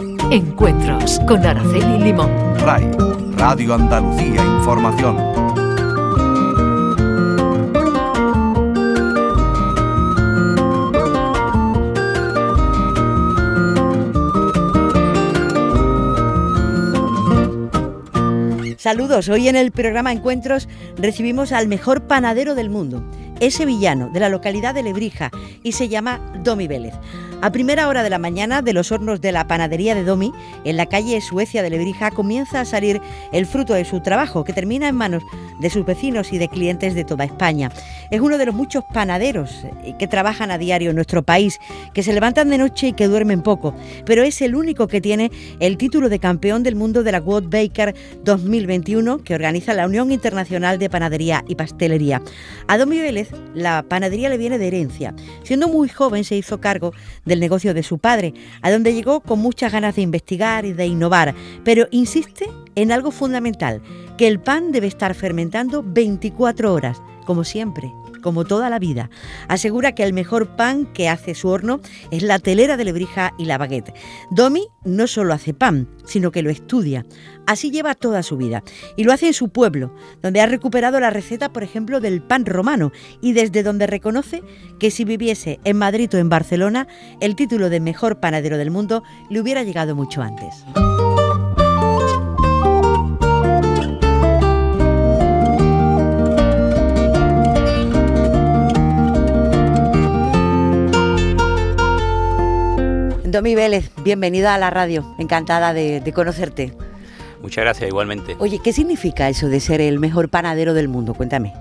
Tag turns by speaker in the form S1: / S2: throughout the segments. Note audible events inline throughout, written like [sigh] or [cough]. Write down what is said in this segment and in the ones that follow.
S1: Encuentros con Araceli Limón.
S2: RAI, Radio Andalucía Información.
S3: Saludos, hoy en el programa Encuentros recibimos al mejor panadero del mundo. Es sevillano, de la localidad de Lebrija, y se llama Domi Vélez. A primera hora de la mañana, de los hornos de la panadería de Domi, en la calle Suecia de Lebrija, comienza a salir el fruto de su trabajo, que termina en manos de sus vecinos y de clientes de toda España. Es uno de los muchos panaderos eh, que trabajan a diario en nuestro país, que se levantan de noche y que duermen poco, pero es el único que tiene el título de campeón del mundo de la World Baker 2021 que organiza la Unión Internacional de Panadería y Pastelería. A Domi Vélez, la panadería le viene de herencia. Siendo muy joven se hizo cargo del negocio de su padre, a donde llegó con muchas ganas de investigar y de innovar, pero insiste en algo fundamental, que el pan debe estar fermentando 24 horas, como siempre como toda la vida. Asegura que el mejor pan que hace su horno es la telera de lebrija y la baguette. Domi no solo hace pan, sino que lo estudia. Así lleva toda su vida. Y lo hace en su pueblo, donde ha recuperado la receta, por ejemplo, del pan romano y desde donde reconoce que si viviese en Madrid o en Barcelona, el título de mejor panadero del mundo le hubiera llegado mucho antes. Domi Vélez, bienvenida a la radio, encantada de, de, conocerte.
S4: Muchas gracias, igualmente.
S3: Oye, ¿qué significa eso de ser el mejor panadero del mundo? Cuéntame.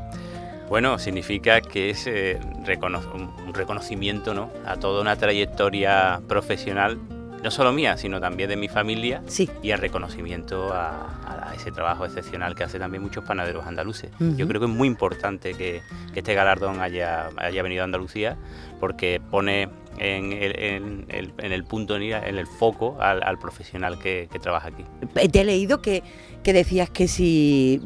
S4: Bueno, significa que es eh, recono un reconocimiento ¿no? a toda una trayectoria profesional, no solo mía, sino también de mi familia,
S3: sí.
S4: y al reconocimiento a, a, ese trabajo excepcional que hacen también muchos panaderos andaluces. Uh -huh. Yo creo que es muy importante que, que este galardón haya, haya venido a Andalucía, porque pone en el, en el, en el punto, en el foco al, al profesional que, que, trabaja aquí.
S3: Te he leído que, que decías que si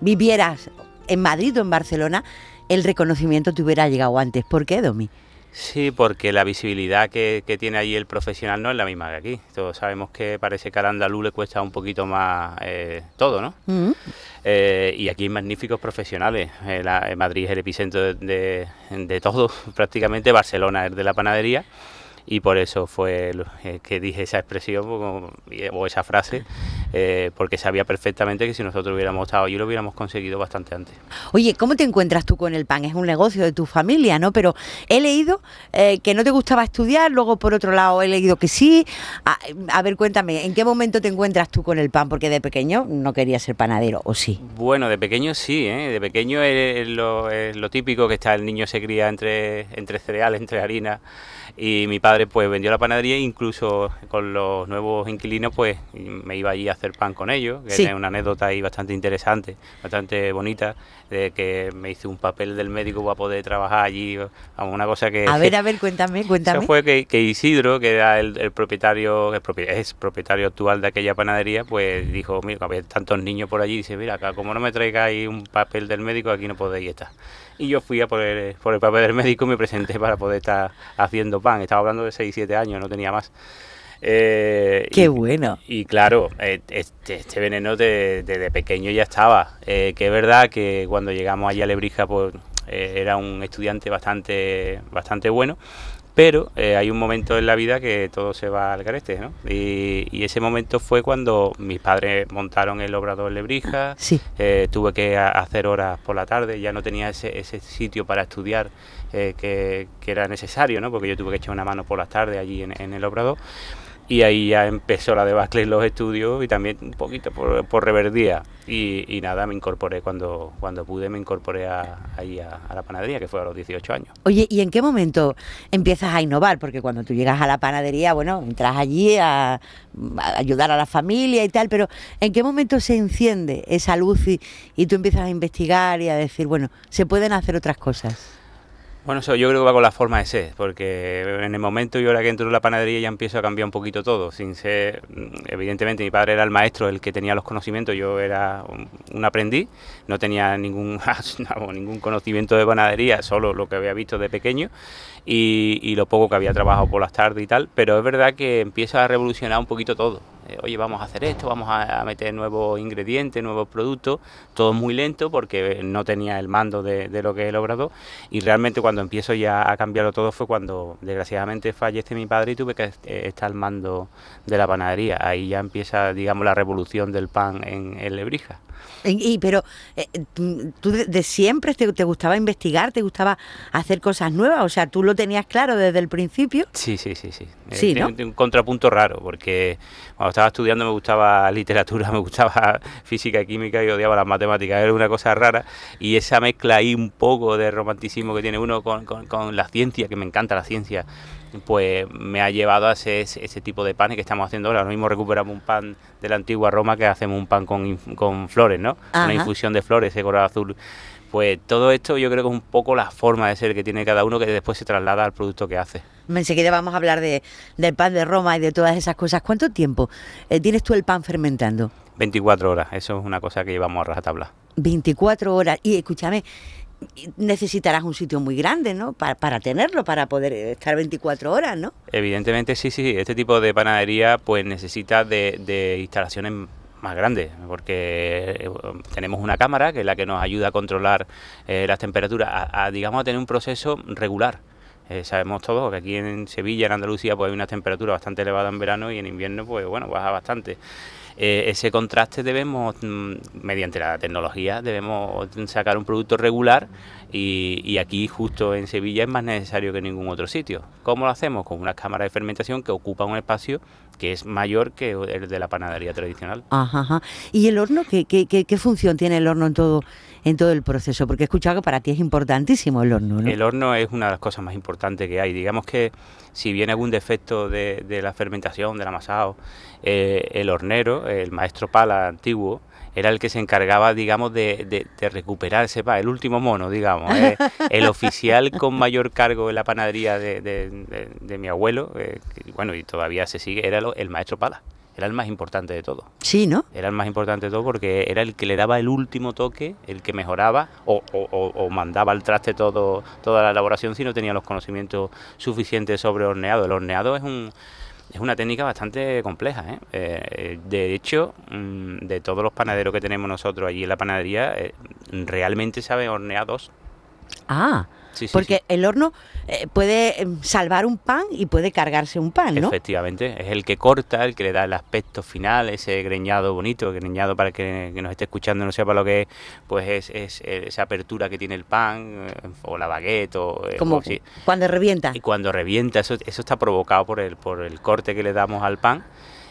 S3: vivieras en Madrid o en Barcelona, el reconocimiento te hubiera llegado antes. ¿Por qué, Domi?
S4: Sí, porque la visibilidad que, que, tiene allí el profesional no es la misma que aquí. Todos sabemos que parece que al andaluz le cuesta un poquito más eh, todo, ¿no? Uh -huh. eh, y aquí hay magníficos profesionales. Eh, la, Madrid es el epicentro de, de, de, todo, [laughs] prácticamente. Barcelona es de la panadería. Y por eso fue eh, que dije esa expresión o esa frase, eh, porque sabía perfectamente que si nosotros hubiéramos estado allí lo hubiéramos conseguido bastante antes.
S3: Oye, ¿cómo te encuentras tú con el pan? Es un negocio de tu familia, ¿no? Pero he leído eh, que no te gustaba estudiar, luego por otro lado he leído que sí. A, a, ver, cuéntame, ¿en qué momento te encuentras tú con el pan? Porque de pequeño no querías ser panadero, ¿o sí?
S4: Bueno, de pequeño sí, ¿eh? de pequeño es lo, es lo típico que está el niño se cría entre, entre cereales, entre harina y mi padre pues vendió la panadería e incluso con los nuevos inquilinos pues me iba allí a hacer pan con ellos, que sí. es una anécdota ahí bastante interesante, bastante bonita, de que me hice un papel del médico para poder trabajar allí, una cosa que...
S3: A ver, [laughs] a ver, cuéntame, cuéntame.
S4: Eso fue que, que Isidro, que era el, el propietario, el propietario, es propietario actual de aquella panadería, pues dijo, mira, había tantos niños por allí, dice, mira, acá como no me traigáis un papel del médico, aquí no podéis estar y yo fui a por el, por el papel del médico y me presenté para poder estar haciendo pan. Estaba hablando de 6, 7 años, no tenía más.
S3: Eh, Qué
S4: y,
S3: bueno.
S4: Y claro, este, este veneno desde de, de pequeño ya estaba. Eh, que es verdad que cuando llegamos allá a Lebrija, pues eh, era un estudiante bastante, bastante bueno pero eh, hay un momento en la vida que todo se va al garete, ¿no? Y, y, ese momento fue cuando mis padres montaron el obrador en Lebrija,
S3: sí.
S4: eh, tuve que hacer horas por la tarde, ya no tenía ese, ese sitio para estudiar eh, que, que, era necesario, ¿no? Porque yo tuve que echar una mano por las tardes allí en, en el obrador y ahí ya empezó la debacle en los estudios y también un poquito por, reverdía y, nada, me incorporé cuando, cuando pude, me incorporé a, ahí a, a, la panadería, que fue a los 18 años.
S3: Oye, ¿y en qué momento empiezas a innovar? Porque cuando tú llegas a la panadería, bueno, entras allí a, a ayudar a la familia y tal, pero ¿en qué momento se enciende esa luz y, y tú empiezas a investigar y a decir, bueno, se pueden hacer otras cosas?
S4: Bueno, eso yo creo que va con la forma de ser, porque en el momento yo ahora que entro en la panadería ya empiezo a cambiar un poquito todo, sin ser, evidentemente mi padre era el maestro, el que tenía los conocimientos, yo era un, aprendiz, no tenía ningún, [laughs] ningún conocimiento de panadería, solo lo que había visto de pequeño y, lo poco que había trabajado por las tardes y tal, pero es verdad que empieza a revolucionar un poquito todo. Eh, oye, vamos a hacer esto, vamos a, meter nuevos ingredientes, nuevos productos, todo muy lento porque no tenía el mando de, lo que he logrado y realmente cuando empiezo ya a cambiarlo todo fue cuando desgraciadamente fallece mi padre y tuve que eh, estar al mando de la panadería. Ahí ya empieza, digamos, la revolución del pan en, en Lebrija.
S3: Y, pero eh, tú de, siempre te, gustaba investigar, te gustaba hacer cosas nuevas, o sea, tú lo tenías claro desde el principio.
S4: Sí, sí, sí, sí. sí eh, un contrapunto raro, porque cuando estaba estudiando me gustaba literatura, [laughs] me gustaba física y química y odiaba las matemáticas, era una cosa rara y esa mezcla ahí un poco de romanticismo que tiene uno con, con la ciencia, que me encanta la ciencia pues me ha llevado a ese, ese, tipo de panes que estamos haciendo ahora. Ahora mismo recuperamos un pan de la antigua Roma que hacemos un pan con, con flores, ¿no? Una infusión de flores, ese color azul. Pues todo esto yo creo que es un poco la forma de ser que tiene cada uno que después se traslada al producto que hace.
S3: Enseguida vamos a hablar de, del pan de Roma y de todas esas cosas. ¿Cuánto tiempo eh, tienes tú el pan fermentando?
S4: 24 horas, eso es una cosa que llevamos a rajatabla.
S3: 24 horas. Y escúchame, necesitarás un sitio muy grande, ¿no? Para, tenerlo, para poder estar 24 horas, ¿no?
S4: Evidentemente sí, sí. Este tipo de panadería pues necesita de, instalaciones más grandes, porque eh, tenemos una cámara que es la que nos ayuda a controlar eh, las temperaturas, a, digamos a tener un proceso regular. Eh, sabemos todos que aquí en Sevilla, en Andalucía, pues hay una temperatura bastante elevada en verano y en invierno, pues bueno, baja bastante. Eh, ese contraste debemos, mm, mediante la tecnología, debemos sacar un producto regular y, aquí justo en Sevilla es más necesario que en ningún otro sitio. ¿Cómo lo hacemos? Con unas cámaras de fermentación que ocupan un espacio que es mayor que el de la panadería tradicional.
S3: Ajá, ¿Y el horno? ¿Qué, qué, qué, función tiene el horno en todo, en todo el proceso? Porque he escuchado que para ti es importantísimo el horno.
S4: El horno es una de las cosas más importantes que hay. Digamos que si viene algún defecto de, de la fermentación, del amasado, eh, el hornero, el maestro pala antiguo, era el que se encargaba, digamos, de, de, recuperar ese pan, el último mono, digamos. Eh, [laughs] el oficial con mayor cargo en la panadería de, mi abuelo, eh, bueno, y todavía se sigue, era el maestro Pala. Era el más importante de todo.
S3: Sí, ¿no?
S4: Era el más importante de todo porque era el que le daba el último toque, el que mejoraba o, o mandaba al traste todo, toda la elaboración si no tenía los conocimientos suficientes sobre horneado. El horneado es un es una técnica bastante compleja. ¿eh? Eh, de hecho, mm, de todos los panaderos que tenemos nosotros allí en la panadería, eh, realmente saben horneados.
S3: Ah, porque el horno eh, puede em, salvar un pan y puede cargarse un pan, ¿no?
S4: Efectivamente, es el que corta, el que le da el aspecto final, ese greñado bonito, greñado para que, que nos esté escuchando no sepa lo que es, pues es, es esa apertura que tiene el pan, eh, o la baguette, o...
S3: Eh, Como cuando revienta.
S4: Y cuando revienta, eso, eso está provocado por el, por el corte que le damos al pan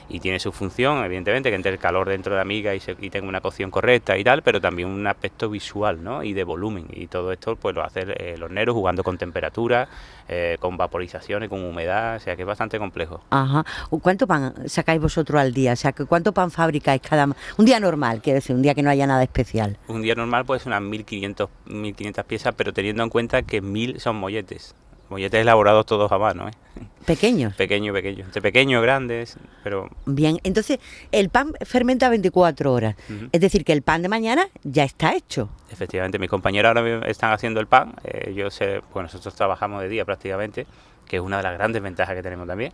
S4: y tiene su función, evidentemente, que entre el calor dentro de la miga y, se, y tenga una cocción correcta y tal, pero también un aspecto visual ¿no? y de volumen. Y todo esto pues lo hace el hornero jugando con temperatura, eh, con vaporizaciones, con humedad, o sea que es bastante complejo.
S3: Ajá. ¿Cuánto pan sacáis vosotros al día? O sea, ¿cuánto pan fabricáis cada un día normal, quiero decir, un día que no haya nada especial?
S4: Un día normal puede ser unas 1500, 1500 piezas, pero teniendo en cuenta que 1000 son molletes molletes elaborados todos a mano. ¿eh?
S3: ¿Pequeños?
S4: Pequeños, pequeños. Entre pequeños, grandes, pero...
S3: Bien, entonces el pan fermenta 24 horas. Es decir, que el pan de mañana ya está hecho.
S4: Efectivamente, mis compañeros ahora están haciendo el pan. Eh, yo sé, pues nosotros trabajamos de día prácticamente, que es una de las grandes ventajas que tenemos también.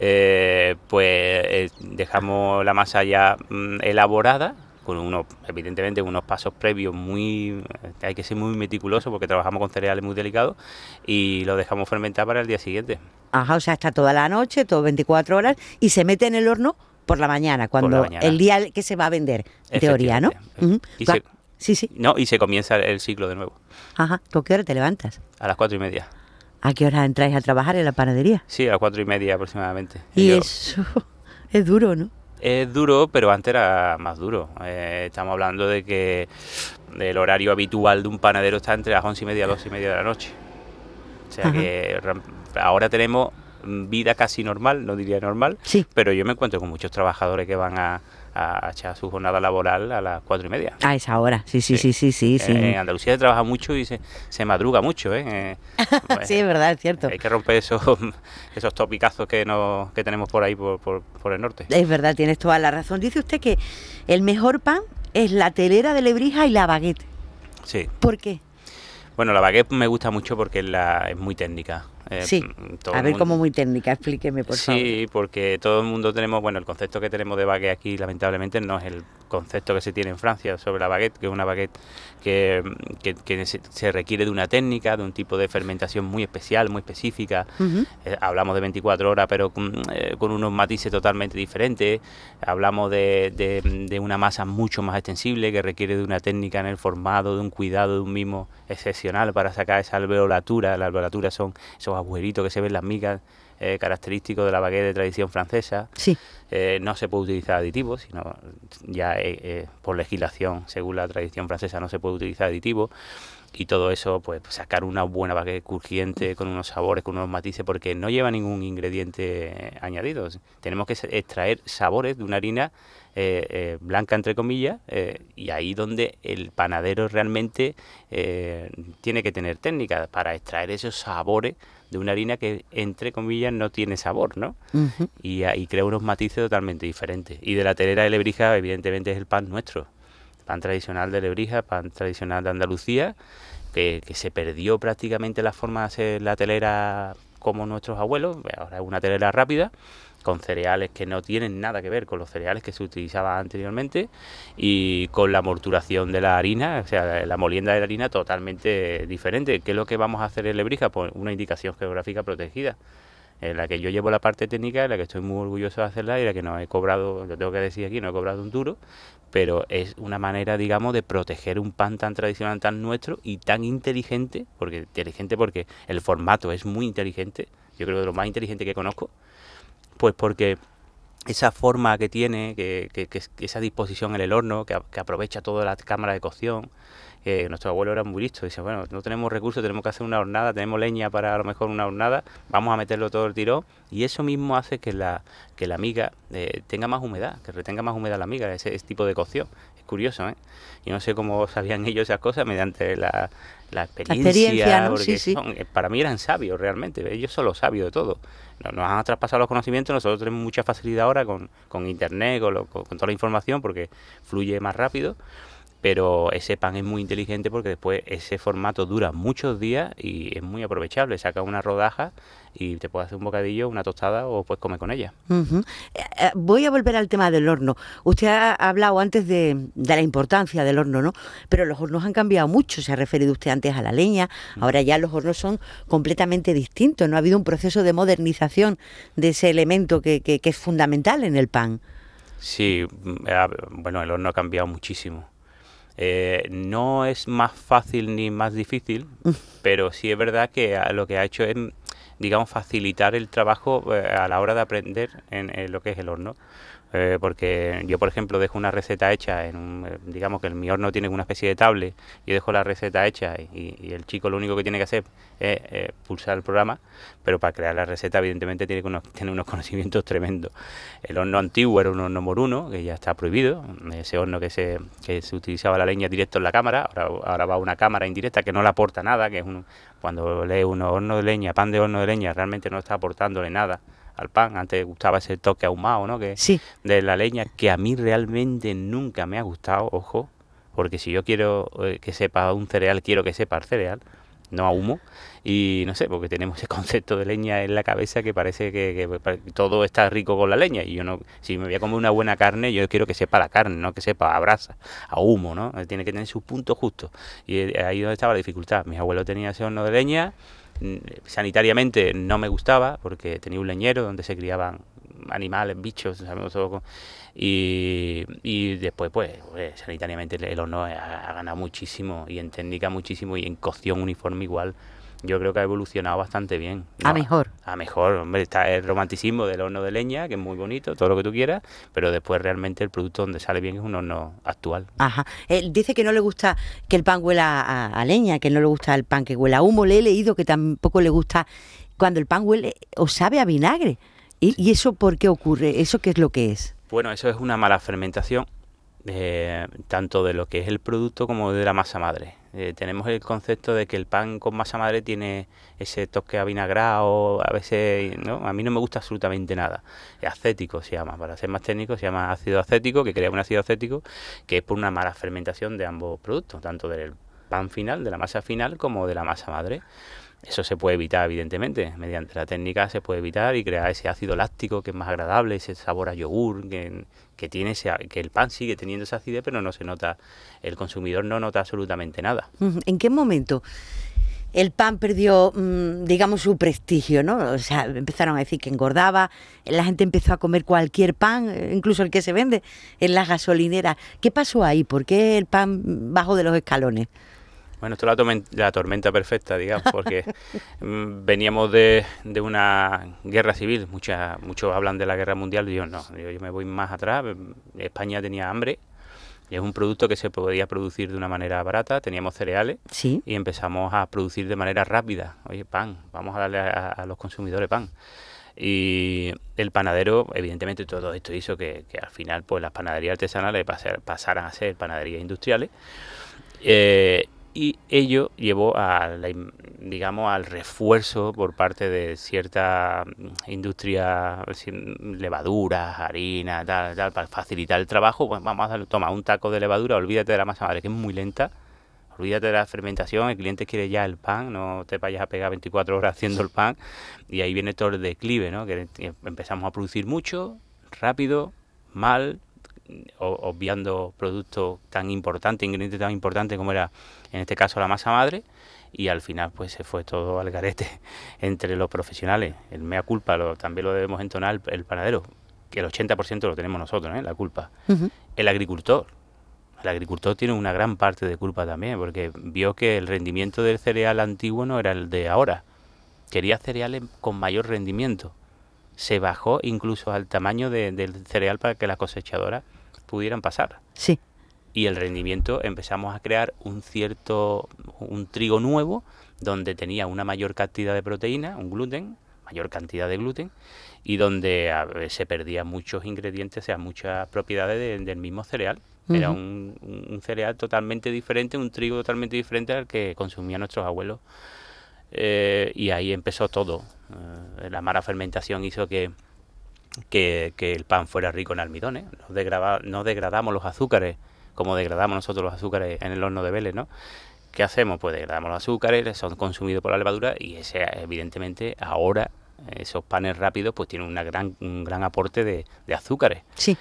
S4: Eh, pues eh, dejamos la masa ya mm, elaborada, con unos, evidentemente, unos pasos previos muy, hay que ser muy meticuloso porque trabajamos con cereales muy delicados y lo dejamos fermentar para el día siguiente.
S3: Ajá, o sea, está toda la noche, todo 24 horas y se mete en el horno por la mañana, cuando el día que se va a vender, en teoría, ¿no?
S4: sí, sí. No, y se comienza el ciclo de nuevo.
S3: Ajá, ¿con qué hora te levantas?
S4: A las cuatro y media.
S3: ¿A qué hora entráis a trabajar en la panadería?
S4: Sí, a las cuatro y media aproximadamente.
S3: Y, eso [laughs] es duro, ¿no?
S4: Es duro, pero antes era más duro. Eh, estamos hablando de que el horario habitual de un panadero está entre las once y media y dos y media de la noche. O sea que ahora tenemos vida casi normal, no diría normal,
S3: sí.
S4: pero yo me encuentro con muchos trabajadores que van a, a echar su jornada laboral a las cuatro y media.
S3: A esa hora, sí, sí, sí, sí, sí. sí.
S4: En Andalucía se trabaja mucho y se, se madruga mucho, ¿eh? eh [laughs]
S3: sí, es verdad, es cierto.
S4: Hay que romper esos, [laughs] esos topicazos que, no, que tenemos por ahí, por, por, por el norte.
S3: Es verdad, tienes toda la razón. Dice usted que el mejor pan es la telera de Lebrija y la baguette.
S4: Sí.
S3: ¿Por qué?
S4: Bueno, la baguette me gusta mucho porque la, es muy técnica.
S3: Eh, sí, a ver, como muy técnica, explíqueme por favor.
S4: Sí, porque todo el mundo tenemos, bueno, el concepto que tenemos de baguette aquí lamentablemente no es el concepto que se tiene en Francia sobre la baguette, que es una baguette que, que, se requiere de una técnica, de un tipo de fermentación muy especial, muy específica. Eh, hablamos de 24 horas, pero eh, con, unos matices totalmente diferentes. Hablamos de, de, de, una masa mucho más extensible que requiere de una técnica en el formado, de un cuidado de un mismo excepcional para sacar esa alveolatura. La alveolatura son esos agujeritos que se ven en las migas eh, característicos de la baguette de tradición francesa.
S3: Sí.
S4: Eh, no se puede utilizar aditivos, sino ya eh, por legislación, según la tradición francesa, no se puede utilizar aditivos. Y todo eso, pues sacar una buena baguette crujiente con unos sabores, con unos matices, porque no lleva ningún ingrediente añadido. Tenemos que extraer sabores de una harina blanca entre comillas y ahí donde el panadero realmente tiene que tener técnica para extraer esos sabores de una harina que, entre comillas, no tiene sabor, ¿no? y, ahí crea unos matices totalmente diferentes. Y de la telera de Lebrija, evidentemente, es el pan nuestro. Pan tradicional de Lebrija, pan tradicional de Andalucía, que, que se perdió prácticamente la forma de hacer la telera como nuestros abuelos. Ahora es una telera rápida con cereales que no tienen nada que ver con los cereales que se utilizaban anteriormente y con la morturación de la harina, o sea, la molienda de la harina totalmente diferente. ¿Qué es lo que vamos a hacer en Lebrija? Pues una indicación geográfica protegida en la que yo llevo la parte técnica, en la que estoy muy orgulloso de hacerla y la que no he cobrado, lo tengo que decir aquí, no he cobrado un duro, pero es una manera, digamos, de proteger un pan tan tradicional, tan nuestro y tan inteligente, porque inteligente porque el formato es muy inteligente, yo creo que lo más inteligente que conozco, pues porque esa forma que tiene, que, esa disposición en el horno, que, aprovecha toda la cámara de cocción. Nuestro abuelo era muy listo, dice, bueno, no tenemos recursos, tenemos que hacer una hornada, tenemos leña para a lo mejor una hornada, vamos a meterlo todo el tirón y eso mismo hace que la, que la miga eh, tenga más humedad, que retenga más humedad la miga, ese, ese tipo de cocción. Es curioso, ¿eh? Y no sé cómo sabían ellos esas cosas mediante la, la experiencia, porque eh, para mí eran sabios realmente, ellos son los sabios de todo. Nos, han traspasado los conocimientos, nosotros tenemos mucha facilidad ahora con, con internet, con, con toda la información, porque fluye más rápido pero ese pan es muy inteligente porque después ese formato dura muchos días y es muy aprovechable. Saca una rodaja y te puedes hacer un bocadillo, una tostada o puedes comer con ella.
S3: Eh, eh, voy a volver al tema del horno. Usted ha hablado antes de, la importancia del horno, ¿no? Pero los hornos han cambiado mucho. Se ha referido usted antes a la leña. Mm. Ahora ya los hornos son completamente distintos. No ha habido un proceso de modernización de ese elemento que, que es fundamental en el pan.
S4: Sí, mm, bueno, el horno ha cambiado muchísimo eh, no es más fácil ni más difícil, [laughs] pero sí es verdad que lo que ha hecho es, digamos, facilitar el trabajo eh, a la hora de aprender en lo que es el horno. Eh, porque yo, por ejemplo, dejo una receta hecha en un, eh, digamos que en mi horno tiene una especie de tablet, yo dejo la receta hecha y, el chico lo único que tiene que hacer es eh, pulsar el programa, pero para crear la receta evidentemente tiene que unos, [laughs] tiene unos conocimientos tremendos. El horno antiguo era un horno moruno, que ya está prohibido, ese horno que se, que se utilizaba la leña directo en la cámara, ahora, ahora va una cámara indirecta que no le aporta nada, que es un, cuando lee uno horno de leña, pan de horno de leña, realmente no está aportándole nada al pan. Antes gustaba ese toque ahumado, ¿no? Que, De la leña, que a mí realmente nunca me ha gustado, ojo, porque si yo quiero eh, que sepa un cereal, quiero que sepa el cereal, no a humo. Y no sé, porque tenemos ese [laughs] concepto de leña en la cabeza que parece que, todo está rico con la leña. Y yo no, si me voy a comer una buena carne, yo quiero que sepa la carne, no que sepa a brasa, a humo, ¿no? Tiene que tener su punto justo. Y eh, ahí donde estaba la dificultad. Mis abuelos tenían ese horno de leña sanitariamente no me gustaba porque tenía un leñero donde se criaban animales, bichos, sabemos y después, pues, pues sanitariamente el horno ha, ha, ganado muchísimo y en técnica muchísimo y en cocción uniforme igual yo creo que ha evolucionado bastante bien.
S3: A mejor.
S4: A, mejor, hombre, está el romanticismo del horno de leña, que es muy bonito, todo lo que tú quieras, pero después realmente el producto donde sale bien es un horno actual.
S3: Ajá. Él dice que no le gusta que el pan huela a, leña, que no le gusta el pan que huela a humo. Le he leído que tampoco le gusta cuando el pan huele o sabe a vinagre. ¿Y, eso por qué ocurre? ¿Eso qué es lo que es?
S4: Bueno, eso es una mala fermentación, eh, tanto de lo que es el producto como de la masa madre. Eh, tenemos el concepto de que el pan con masa madre tiene ese toque avinagrado, a veces, ¿no? A mí no me gusta absolutamente nada. Acético se llama, para ser más técnico, se llama ácido acético, que crea un ácido acético, que es por una mala fermentación de ambos productos, tanto del pan final, de la masa final, como de la masa madre. Eso se puede evitar, evidentemente. Mediante la técnica se puede evitar y crear ese ácido láctico que es más agradable, ese sabor a yogur, que, que tiene ese, que el pan sigue teniendo esa acidez, pero no se nota, el consumidor no nota absolutamente nada.
S3: ¿En qué momento? el pan perdió, mm, digamos, su prestigio, ¿no? O sea, empezaron a decir que engordaba, la gente empezó a comer cualquier pan, eh, incluso el que se vende en las gasolineras. ¿Qué pasó ahí? ¿Por qué el pan bajó de los escalones?
S4: Bueno, esto es la, tormenta perfecta, digamos, porque [laughs] mm, veníamos de, una guerra civil. Mucha, muchos hablan de la guerra mundial y yo no, yo, me voy más atrás. España tenía hambre y es un producto que se podía producir de una manera barata. Teníamos cereales y empezamos a producir de manera rápida. Oye, pan, vamos a darle a, los consumidores pan. Y el panadero, evidentemente, todo esto hizo que, al final pues las panaderías artesanales pasaran a ser panaderías industriales. Eh, y ello llevó a digamos al refuerzo por parte de cierta industria levaduras harina tal tal para facilitar el trabajo. Pues vamos a darle, toma un taco de levadura olvídate de la masa madre que es muy lenta. Olvídate de la fermentación el cliente quiere ya el pan no te vayas a pegar 24 horas haciendo el pan. Y ahí viene todo el declive no que empezamos a producir mucho rápido mal obviando productos tan importantes, ingredientes tan importantes como era en este caso la masa madre, y al final pues se fue todo al garete [laughs] entre los profesionales. El mea culpa lo, también lo debemos entonar el, panadero, que el 80% lo tenemos nosotros, ¿eh? la culpa. El agricultor. El agricultor tiene una gran parte de culpa también, porque vio que el rendimiento del cereal antiguo no era el de ahora. Quería cereales con mayor rendimiento. Se bajó incluso al tamaño del cereal para que la cosechadora pudieran pasar.
S3: Sí.
S4: Y el rendimiento empezamos a crear un cierto, un trigo nuevo donde tenía una mayor cantidad de proteína, un gluten, mayor cantidad de gluten, y donde se perdían muchos ingredientes, o sea, muchas propiedades del mismo cereal. Era un, cereal totalmente diferente, un trigo totalmente diferente al que consumían nuestros abuelos. Eh, y ahí empezó todo. Eh, la mala fermentación hizo que, que, el pan fuera rico en almidones. No, no degradamos los azúcares como degradamos nosotros los azúcares en el horno de Vélez, ¿no? ¿Qué hacemos? Pues degradamos los azúcares, son consumidos por la levadura y ese, evidentemente ahora esos panes rápidos pues tienen una gran, un gran aporte de, azúcares.
S3: Sí.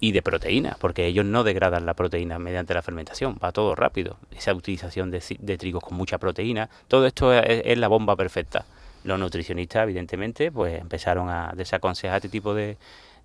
S4: Y de proteínas, porque ellos no degradan la proteína mediante la fermentación, va todo rápido. Esa utilización de, de trigos con mucha proteína, todo esto es la bomba perfecta los nutricionistas, evidentemente, pues empezaron a desaconsejar este tipo de,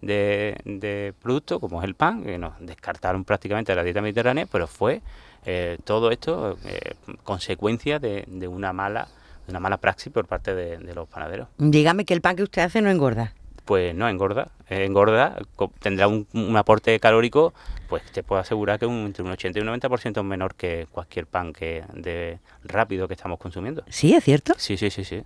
S4: de, productos, como es el pan, que nos descartaron prácticamente de la dieta mediterránea, pero fue eh, todo esto eh, consecuencia de, de, una mala de una mala praxis por parte de, los panaderos.
S3: Dígame que el pan que usted hace no engorda.
S4: Pues no engorda, eh, engorda, tendrá un, aporte calórico, pues te puedo asegurar que un, entre un 80 y un 90% menor que cualquier pan que de rápido que estamos consumiendo.
S3: ¿Sí, es cierto?
S4: Sí, sí, sí, sí.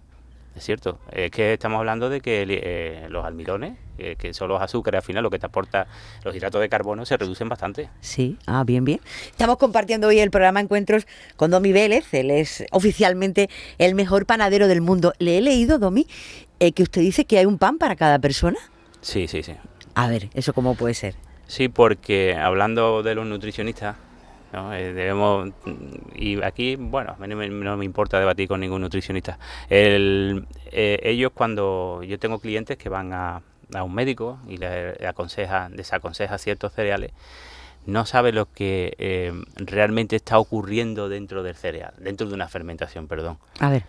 S4: Es cierto, es que estamos hablando de que eh, los almidones, eh, que son los azúcares, al final lo que te aporta los hidratos de carbono, se reducen bastante.
S3: Sí, ah, bien, bien. Estamos compartiendo hoy el programa Encuentros con Domi Vélez, él es oficialmente el mejor panadero del mundo. Le he leído, Domi, eh, que usted dice que hay un pan para cada persona.
S4: Sí, sí, sí.
S3: A ver, ¿eso cómo puede ser?
S4: Sí, porque hablando de los nutricionistas, eh, debemos y aquí, bueno, no me, importa debatir con ningún nutricionista. El, eh, ellos cuando yo tengo clientes que van a, a un médico y le, aconseja, desaconseja ciertos cereales, no sabe lo que eh, realmente está ocurriendo dentro del cereal, dentro de una fermentación, perdón.
S3: A ver.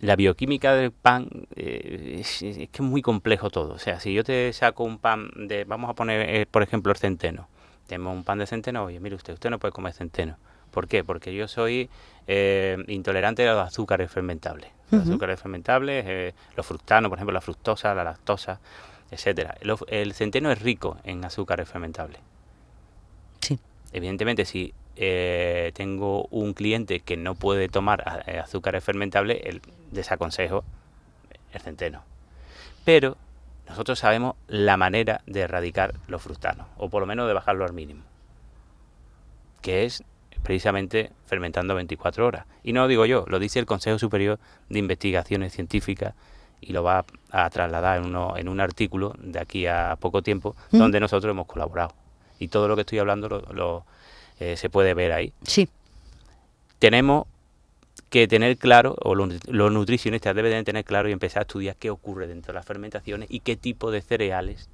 S4: la bioquímica del pan es, es, que es muy complejo todo. O sea, si yo te saco un pan de, vamos a poner, por ejemplo, el centeno tenemos un pan de centeno, oye, mire usted, usted no puede comer centeno. ¿Por qué? Porque yo soy eh, intolerante a los azúcares fermentables. Los azúcares fermentables, eh, los fructanos, por ejemplo, la fructosa, la lactosa, etcétera. El, centeno es rico en azúcares fermentables.
S3: Sí.
S4: Evidentemente, si eh, tengo un cliente que no puede tomar azúcares fermentables, desaconsejo el centeno. Pero nosotros sabemos la manera de erradicar los fructanos, o por lo menos de bajarlo al mínimo, que es precisamente fermentando 24 horas. Y no lo digo yo, lo dice el Consejo Superior de Investigaciones Científicas y lo va a trasladar en, uno, en un artículo de aquí a poco tiempo, ¿Mm? donde nosotros hemos colaborado. Y todo lo que estoy hablando lo, eh, se puede ver ahí.
S3: Sí.
S4: Tenemos que tener claro, o los, nutricionistas deben tener claro y empezar a estudiar qué ocurre dentro de las fermentaciones y qué tipo de cereales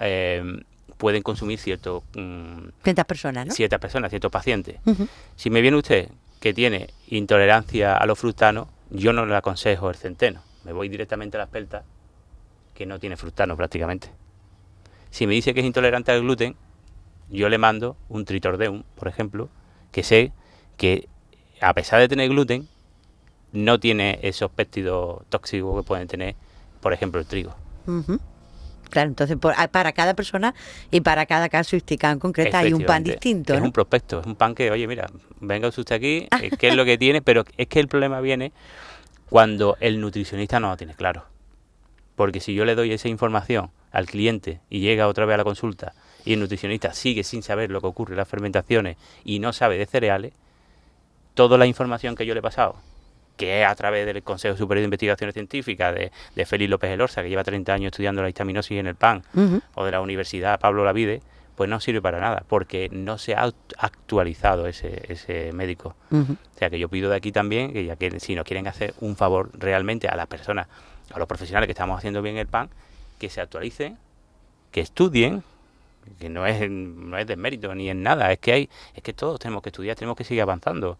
S4: eh, pueden consumir cierto,
S3: mm, ciertas personas, ¿no?
S4: Ciertas personas, ciertos pacientes. Si me viene usted que tiene intolerancia a los frutanos, yo no le aconsejo el centeno. Me voy directamente a la espelta, que no tiene frutano prácticamente. Si me dice que es intolerante al gluten, yo le mando un tritordeum, por ejemplo, que sé que a pesar de tener gluten, no tiene esos péptidos tóxicos que pueden tener, por ejemplo, el trigo.
S3: Claro, entonces ah, para cada persona y para cada casuística en concreta hay un pan distinto.
S4: Es un prospecto, es un pan que, oye, mira, venga usted aquí, eh, qué es lo que tiene, pero es que el problema viene cuando el nutricionista no lo tiene claro. Porque si yo le doy esa información al cliente y llega otra vez a la consulta y el nutricionista sigue sin saber lo que ocurre en las fermentaciones y no sabe de cereales, toda la información que yo le he pasado, que es a través del Consejo Superior de Investigaciones Científicas de, de Félix López Elorza, que lleva 30 años estudiando la histaminosis en el pan, o de la Universidad Pablo Lavide, pues no sirve para nada, porque no se ha actualizado ese, ese médico. O sea que yo pido de aquí también que ya que si nos quieren hacer un favor realmente a las personas, a los profesionales que estamos haciendo bien el pan, que se actualicen, que estudien, que no es, no es mérito ni en nada, es que hay, es que todos tenemos que estudiar, tenemos que seguir avanzando.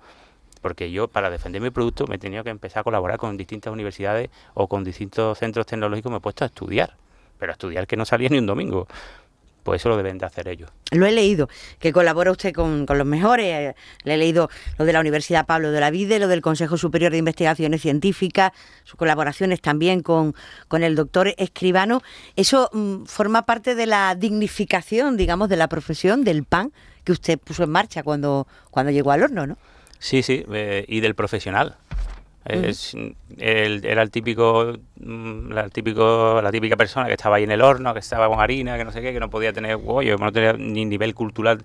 S4: Porque yo, para defender mi producto, me he tenido que empezar a colaborar con distintas universidades o con distintos centros tecnológicos, me he puesto a estudiar. Pero a estudiar que no salía ni un domingo. Pues eso lo deben de hacer ellos.
S3: Lo he leído, que colabora usted con, los mejores. Le he leído lo de la Universidad Pablo de la Vide, lo del Consejo Superior de Investigaciones Científicas, sus colaboraciones también con, con el doctor Escribano. Eso mm, forma parte de la dignificación, digamos, de la profesión del PAN que usted puso en marcha cuando, cuando llegó al horno, ¿no?
S4: Sí, sí, eh, y del profesional. Es, era el típico, mm, la, típico, la típica persona que estaba ahí en el horno, que estaba con harina, que no sé qué, que no podía tener bollo, no tenía ni nivel cultural,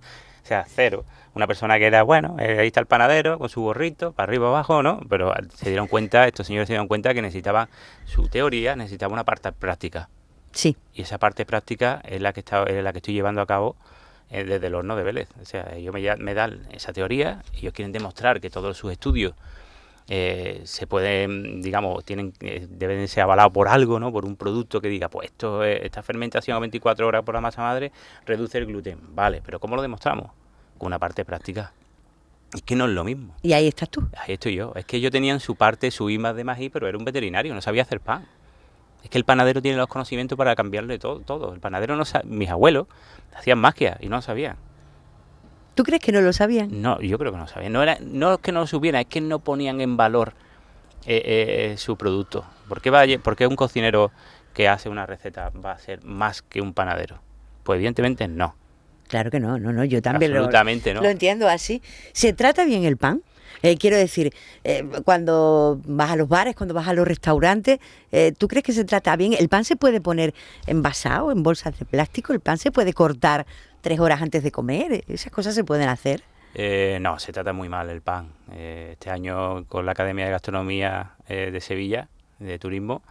S4: o sea, cero. Una persona que era, bueno, eh, ahí está el panadero con su gorrito, para arriba abajo, ¿no? Pero se dieron cuenta, estos señores se dieron cuenta que necesitaban su teoría, necesitaba una parte práctica.
S3: Sí.
S4: Y esa parte práctica es la que, está, es la que estoy llevando a cabo eh, desde el horno de Vélez. O sea, ellos me, me dan esa teoría, ellos quieren demostrar que todos sus estudios eh, se pueden, digamos, tienen eh, deben ser avalados por algo, ¿no? Por un producto que diga, pues esto, esta fermentación a 24 horas por la masa madre reduce el gluten. Vale, pero ¿cómo lo demostramos? Con una parte práctica. Es que no es lo mismo.
S3: Y ahí estás tú.
S4: Ahí estoy yo. Es que yo tenía en su parte su IMA de mají, pero era un veterinario, no sabía hacer pan. Es que el panadero tiene los conocimientos para cambiarle todo. todo. El panadero no sabe, mis abuelos hacían magia y no lo sabían.
S3: ¿Tú crees que no lo sabían?
S4: No, yo creo que no lo sabían. No, era, no es que no lo supieran, es que no ponían en valor eh, eh, su producto. ¿Por qué, va ¿Por qué un cocinero que hace una receta va a ser más que un panadero? Pues evidentemente no.
S3: Claro que no, no, no, yo también
S4: Absolutamente
S3: lo,
S4: no.
S3: lo entiendo así. ¿Se trata bien el pan? Eh, quiero decir, cuando vas a los bares, cuando vas a los restaurantes, ¿tú crees que se trata bien? ¿El pan se puede poner envasado en bolsas de plástico? ¿El pan se puede cortar tres horas antes de comer. ¿Esas cosas se pueden hacer?
S4: Eh, no, se trata muy mal el pan. Eh, este año con la Academia de Gastronomía eh, de Sevilla, de Turismo,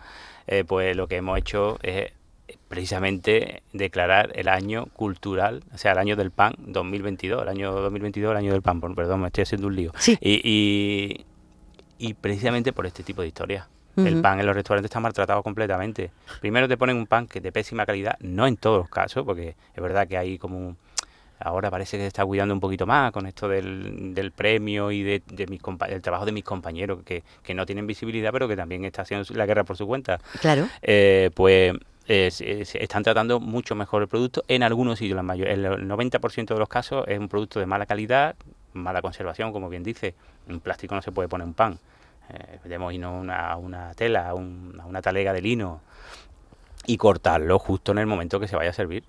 S4: pues lo que hemos hecho es precisamente declarar el año cultural, o sea, el año del pan 2022, el año 2022, el año del pan, perdón, me estoy haciendo un lío.
S3: Sí.
S4: Y, y, precisamente por este tipo de historias. El pan en los restaurantes está maltratado completamente. Primero te ponen un pan que es de pésima calidad, no en todos los casos, porque es verdad que hay como un, ahora parece que se está cuidando un poquito más con esto del, del premio y de, de mis del trabajo de mis compañeros que, que, no tienen visibilidad pero que también está haciendo la guerra por su cuenta.
S3: Claro.
S4: Eh, pues eh, están tratando mucho mejor el producto en algunos sitios. La mayor, el 90% de los casos es un producto de mala calidad, mala conservación, como bien dice. En plástico no se puede poner un pan eh, podemos irnos a una, tela, a, una talega de lino y cortarlo justo en el momento que se vaya a servir.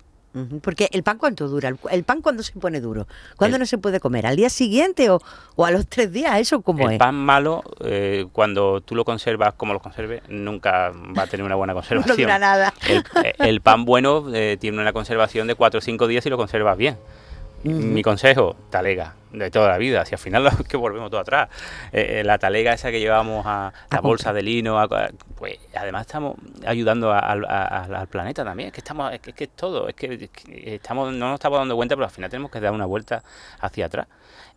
S3: Porque el pan cuánto dura, el pan cuando se pone duro, ¿cuándo no se puede comer? ¿Al día siguiente o, a los tres días? ¿Eso cómo
S4: es?
S3: El
S4: pan malo, eh, cuando tú lo conservas como lo conserves, nunca va a tener una buena conservación. [laughs]
S3: no dura nada.
S4: El, pan bueno eh, tiene una conservación de cuatro o cinco días y lo conservas bien. Mi consejo, talega, de toda la vida, si al final [laughs] es que volvemos todo atrás. Eh, eh, la talega esa que llevamos a, la bolsa de lino, pues además estamos ayudando al planeta también, es que estamos, es que es, todo, es que, estamos, no nos estamos dando cuenta, pero al final tenemos que dar una vuelta hacia atrás.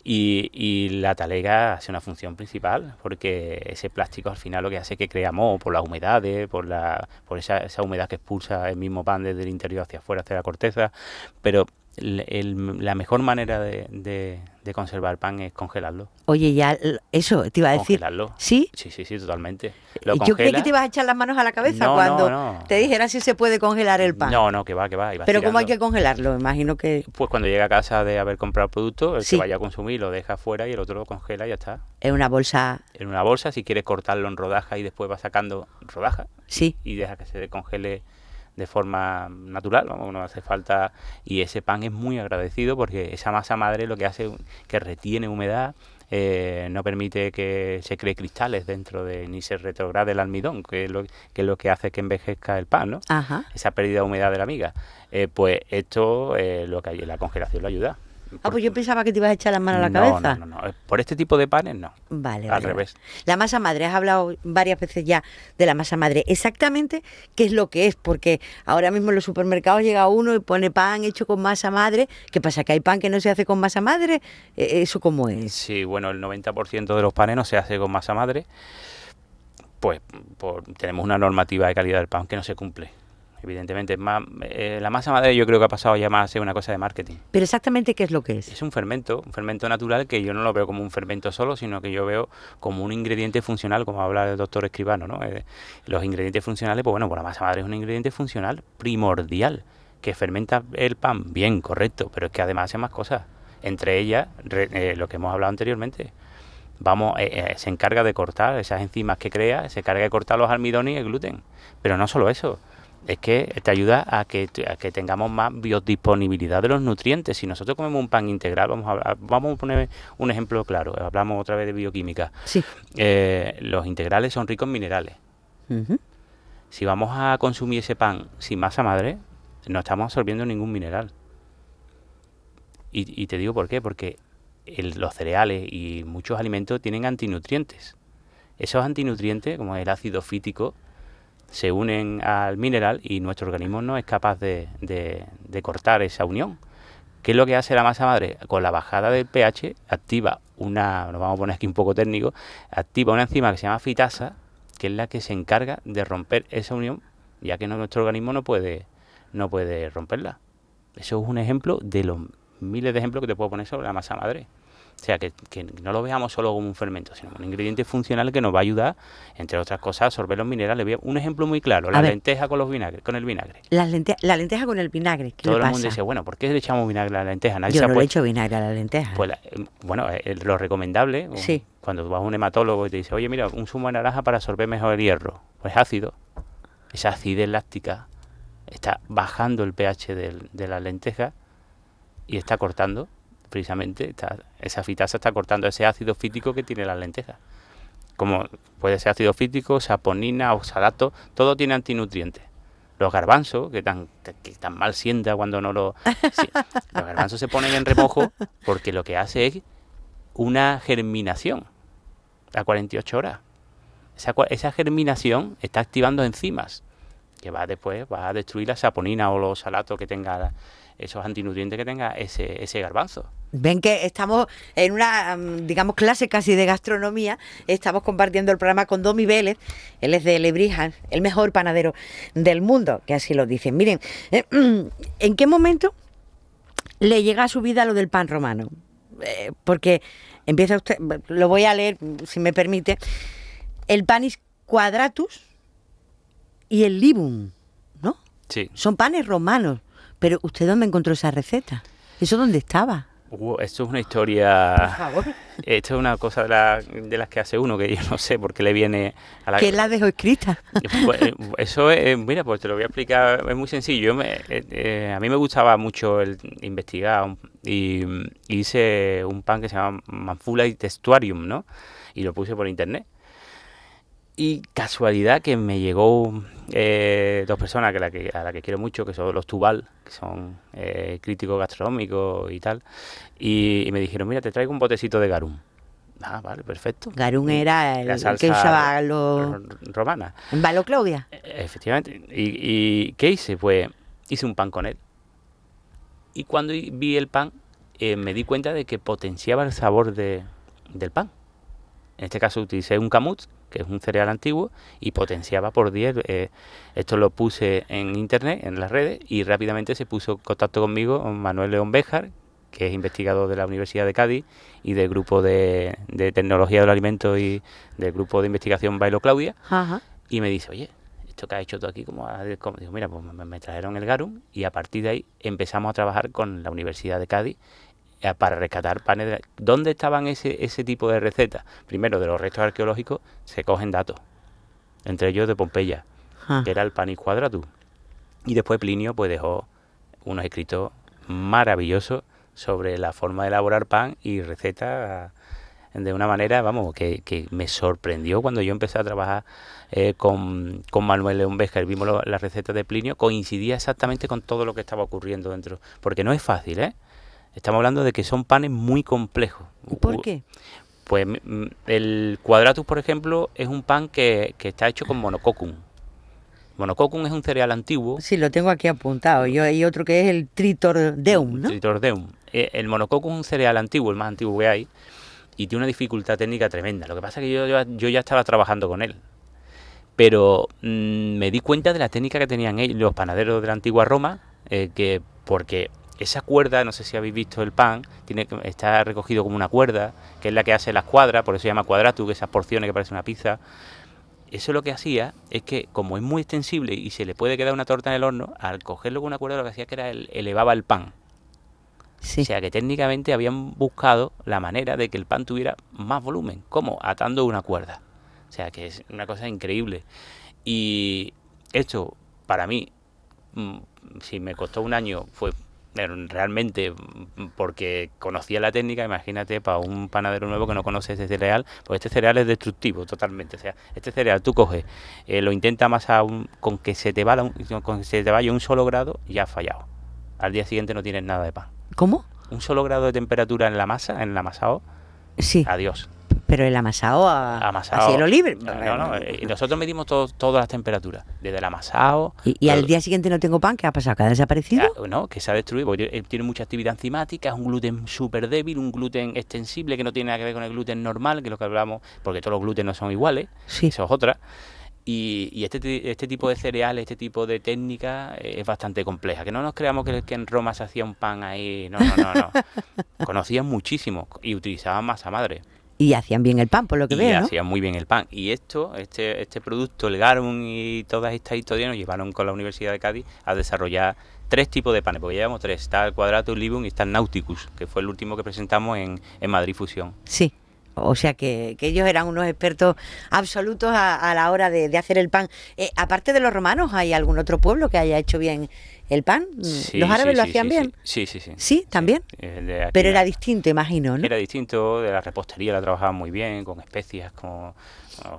S4: Y, la talega hace una función principal, porque ese plástico al final lo que hace es que crea moho por las humedades, por, la, por esa, esa humedad que expulsa el mismo pan desde el interior hacia afuera, hacia la corteza, pero la mejor manera de, conservar pan es congelarlo.
S3: Oye, ya eso te iba a decir.
S4: Congelarlo.
S3: ¿Sí?
S4: Sí, sí, sí, totalmente.
S3: Yo creí que te ibas a echar las manos a la cabeza cuando te dijeran si se puede congelar el pan.
S4: No, no, que va, que va.
S3: Pero ¿cómo hay que congelarlo? Imagino que...
S4: Pues cuando llega a casa de haber comprado el producto, el que vaya a consumir lo deja fuera y el otro lo congela y ya está.
S3: En una bolsa...
S4: En una bolsa, si quieres cortarlo en rodajas y después va sacando rodajas.
S3: Sí.
S4: Y deja que se congele de forma natural, vamos, no hace falta y ese pan es muy agradecido porque esa masa madre lo que hace es que retiene humedad, eh, no permite que se cree cristales dentro de ni se retrograde el almidón, que es lo que, es lo que hace que envejezca el pan, ¿no? Esa pérdida de humedad de la miga. Eh, pues esto, eh, lo que hay, la congelación lo ayuda.
S3: Ah, pues yo pensaba que te ibas a echar las manos a la cabeza.
S4: No, no, no. Por este tipo de panes, no.
S3: Vale,
S4: Al revés.
S3: La masa madre, has hablado varias veces ya de la masa madre. Exactamente qué es lo que es, porque ahora mismo en los supermercados llega uno y pone pan hecho con masa madre. ¿Qué pasa? ¿Que hay pan que no se hace con masa madre? ¿E-, ¿Eso cómo es?
S4: Sí, bueno, el 90% de los panes no se hace con masa madre. Pues tenemos una normativa de calidad del pan que no se cumple evidentemente. Más, eh, la masa madre yo creo que ha pasado ya más a ser una cosa de marketing.
S3: Pero exactamente qué es lo que es.
S4: Es un fermento, un fermento natural que yo no lo veo como un fermento solo, sino que yo veo como un ingrediente funcional, como habla el doctor Escribano, ¿no? Eh, los ingredientes funcionales, pues bueno, pues la masa madre es un ingrediente funcional primordial, que fermenta el pan, bien, correcto, pero es que además hace más cosas. Entre ellas, eh, lo que hemos hablado anteriormente, vamos se encarga de cortar esas enzimas que crea, se encarga de cortar los almidones y el gluten. Pero no solo eso, es que te ayuda a que, que tengamos más biodisponibilidad de los nutrientes. Si nosotros comemos un pan integral, vamos a, vamos a poner un ejemplo claro, hablamos otra vez de bioquímica.
S3: Sí.
S4: Eh, los integrales son ricos en minerales. Si vamos a consumir ese pan sin masa madre, no estamos absorbiendo ningún mineral. Y, te digo por qué, porque los cereales y muchos alimentos tienen antinutrientes. Esos antinutrientes, como el ácido fítico, se unen al mineral y nuestro organismo no es capaz de, cortar esa unión. ¿Qué es lo que hace la masa madre? Con la bajada del pH activa una, nos vamos a poner aquí un poco técnico, activa una enzima que se llama fitasa, que es la que se encarga de romper esa unión, ya que nuestro organismo no puede, no puede romperla. Eso es un ejemplo de los miles de ejemplos que te puedo poner sobre la masa madre. O sea, que, no lo veamos solo como un fermento, sino como un ingrediente funcional que nos va a ayudar, entre otras cosas, a absorber los minerales. Un ejemplo muy claro, la lenteja con los vinagres, con el vinagre.
S3: La, lenteja con el vinagre, ¿qué
S4: Todo
S3: el
S4: mundo dice, bueno, ¿por qué le echamos vinagre a la lenteja?
S3: Nadie Yo no le echo vinagre a la lenteja.
S4: Pues eh, bueno, eh, lo recomendable,
S3: sí.
S4: cuando vas a un hematólogo y te dice, oye, mira, un zumo de naranja para absorber mejor el hierro, pues ácido. Esa acidez láctica está bajando el pH de la lenteja y está cortando precisamente esa fitasa está cortando ese ácido fítico que tiene la lenteja. Como puede ser ácido fítico, saponina, oxalato, todo tiene antinutrientes. Los garbanzos, que tan, que tan mal sienta cuando no lo... [laughs] los garbanzos se ponen en remojo porque lo que hace es una germinación a 48 horas. Esa, esa germinación está activando enzimas que va después va a destruir la saponina o los salatos que tenga esos antinutrientes que tenga ese, ese garbanzo.
S3: Ven que estamos en una, mm, digamos, clase casi de gastronomía. Estamos compartiendo el programa con Domi Vélez. Él es de Lebrija, el mejor panadero del mundo, que así lo dicen. Miren, eh, ¿en qué momento le llega a su vida lo del pan romano? Eh, porque empieza usted, lo voy a leer, si me permite. El panis quadratus y el libum, ¿no?
S4: Sí.
S3: Son panes romanos. Pero ¿usted dónde encontró esa receta? ¿Eso dónde estaba?
S4: esto es una historia. Esto es una cosa de, las que hace uno que yo no sé por qué le viene
S3: a la. ¿Qué la dejó escrita?
S4: Pues, eh, eso es, mira, pues te lo voy a explicar, es muy sencillo. Me, eh, eh, a mí me gustaba mucho el investigar y, hice un pan que se llama Manfula y Testuarium, ¿no? Y lo puse por internet. Y casualidad que me llegó eh, dos personas que, la que, a las que quiero mucho, que son los Tubal, que son eh, críticos gastronómicos y tal, y, me dijeron, mira, te traigo un botecito de garum. Ah, vale, perfecto.
S3: Garum era el, que usaba los...
S4: romana.
S3: ¿En Valo Claudia?
S4: E, efectivamente. ¿Y, qué hice? Pues hice un pan con él. Y cuando vi el pan, eh, me di cuenta de que potenciaba el sabor de, del pan. En este caso utilicé un camut que es un cereal antiguo, y potenciaba por 10. Eh, esto lo puse en internet, en las redes, y rápidamente se puso en contacto conmigo Manuel León Béjar, que es investigador de la Universidad de Cádiz y del grupo de, tecnología del alimento y del grupo de investigación Bailo Claudia, y me dice, oye, esto que has hecho tú aquí, como, digo, mira, pues me trajeron el garum y a partir de ahí empezamos a trabajar con la Universidad de Cádiz para rescatar panes. De... ¿Dónde estaban ese, ese tipo de recetas? Primero, de los restos arqueológicos se cogen datos, entre ellos de Pompeya, ah. que era el panis quadratus. Y después Plinio pues dejó unos escritos maravillosos sobre la forma de elaborar pan y recetas de una manera, vamos, que, que me sorprendió cuando yo empecé a trabajar eh, con, con, Manuel León y vimos la receta de Plinio, coincidía exactamente con todo lo que estaba ocurriendo dentro. Porque no es fácil, ¿eh? Estamos hablando de que son panes muy complejos.
S3: ¿Por qué?
S4: Pues el cuadratus, por ejemplo, es un pan que, está hecho con monococum. Monococum es un cereal antiguo.
S3: Sí, lo tengo aquí apuntado. Yo hay otro que es el tritordeum, ¿no?
S4: Tritordeum. Eh, el monococum es un cereal antiguo, el más antiguo que hay, y tiene una dificultad técnica tremenda. Lo que pasa es que yo, yo, ya estaba trabajando con él. Pero mm, me di cuenta de la técnica que tenían ellos, los panaderos de la antigua Roma, eh, que porque esa cuerda, no sé si habéis visto el pan, tiene que está recogido como una cuerda, que es la que hace las cuadras, por eso se llama que esas porciones que parecen una pizza. Eso lo que hacía es que, como es muy extensible y se le puede quedar una torta en el horno, al cogerlo con una cuerda lo que hacía que era el, elevaba el pan. O sea que técnicamente habían buscado la manera de que el pan tuviera más volumen. ¿Cómo? Atando una cuerda. O sea que es una cosa increíble. Y esto, para mí, mm, si me costó un año, fue realmente porque conocía la técnica, imagínate para un panadero nuevo que no conoce ese cereal, pues este cereal es destructivo totalmente. O sea, este cereal tú coges, eh, lo intenta amasar con que se te vaya, con que se te vaya un solo grado y ya has fallado. Al día siguiente no tienes nada de pan.
S3: ¿Cómo?
S4: Un solo grado de temperatura en la masa, en el amasado.
S3: Sí.
S4: Adiós.
S3: Pero el amasado a, cielo libre.
S4: No, no, y nosotros medimos todas las temperaturas, desde el amasado.
S3: ¿Y, al día siguiente no tengo pan? ¿Qué ha pasado? ¿Que ha desaparecido?
S4: Ah, no, que se ha destruido, porque tiene mucha actividad enzimática, es un gluten súper débil, un gluten extensible que no tiene nada que ver con el gluten normal, que es lo que hablamos, porque todos los gluten no son iguales, sí. eso es otra. Y, este, este tipo de cereales, este tipo de técnica eh, es bastante compleja. Que no nos creamos que, que en Roma se hacía un pan ahí. No, no, no, no. [laughs] Conocían muchísimo y utilizaban masa madre.
S3: Y hacían bien el pan, por lo que veo,
S4: ¿no? hacían muy bien el pan. Y esto, este, este producto, el garum y todas estas historias nos llevaron con la Universidad de Cádiz a desarrollar tres tipos de panes, porque llevamos tres. Está el Quadratus Libum y está el Nauticus, que fue el último que presentamos en, en Madrid Fusión.
S3: Sí. O sea que, ellos eran unos expertos absolutos a, la hora de, hacer el pan. Eh, aparte de los romanos, ¿hay algún otro pueblo que haya hecho bien el pan? ¿Los árabes lo hacían bien?
S4: Sí, sí, sí.
S3: ¿Sí? ¿También? Pero era distinto, imagino, ¿no?
S4: Era distinto, de la repostería la trabajaban muy bien, con especias como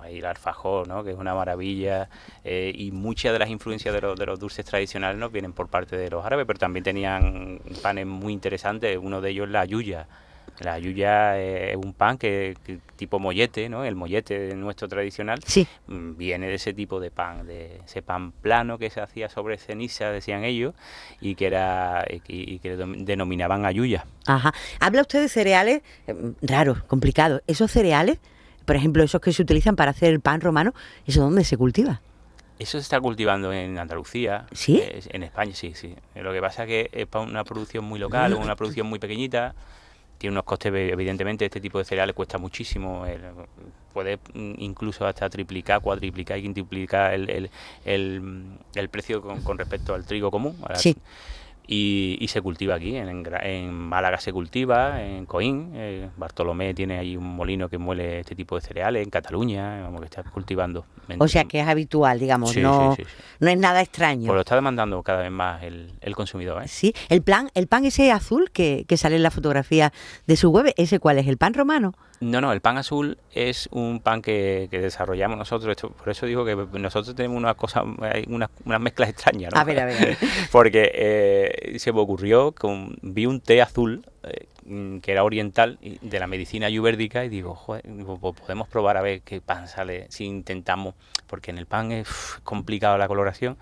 S4: el alfajor, ¿no? que es una maravilla, eh, y muchas de las influencias de, de los dulces tradicionales ¿no? vienen por parte de los árabes, pero también tenían panes muy interesantes, uno de ellos la yuya, la yuya es un pan que, tipo mollete, ¿no? El mollete nuestro tradicional
S3: sí.
S4: Mm, viene de ese tipo de pan, de ese pan plano que se hacía sobre ceniza, decían ellos, y que era y, que denominaban ayuya.
S3: Ajá. Habla usted de cereales eh, raros, complicados. Esos cereales, por ejemplo, esos que se utilizan para hacer el pan romano, ¿eso dónde se cultiva?
S4: Eso se está cultivando en Andalucía.
S3: ¿Sí?
S4: en España, sí, sí. Lo que pasa es que es para una producción muy local, una producción muy pequeñita tiene unos costes, evidentemente, este tipo de cereales cuesta muchísimo, puede incluso hasta triplicar, cuadriplicar y quintuplicar el, el, el, precio con, respecto al trigo común.
S3: Sí.
S4: Y, se cultiva aquí, en, en, Málaga se cultiva, en Coín, eh, Bartolomé tiene ahí un molino que muele este tipo de cereales, en Cataluña, vamos que está cultivando.
S3: O sea que es habitual, digamos, no, no es nada extraño.
S4: Pues lo está demandando cada vez más el, consumidor. ¿eh?
S3: Sí, el, plan, el pan ese azul que, que sale en la fotografía de su web, ¿ese cuál es? ¿El pan romano?
S4: No, no, el pan azul es un pan que, desarrollamos nosotros. por eso digo que nosotros tenemos una cosa, unas, unas mezclas extrañas. ¿no?
S3: A ver, a ver. [laughs]
S4: Porque eh, se me ocurrió, con, vi un té azul eh, que era oriental de la medicina ayurvédica y digo, joder, pues podemos probar a ver qué pan sale si intentamos, porque en el pan es complicado la coloración.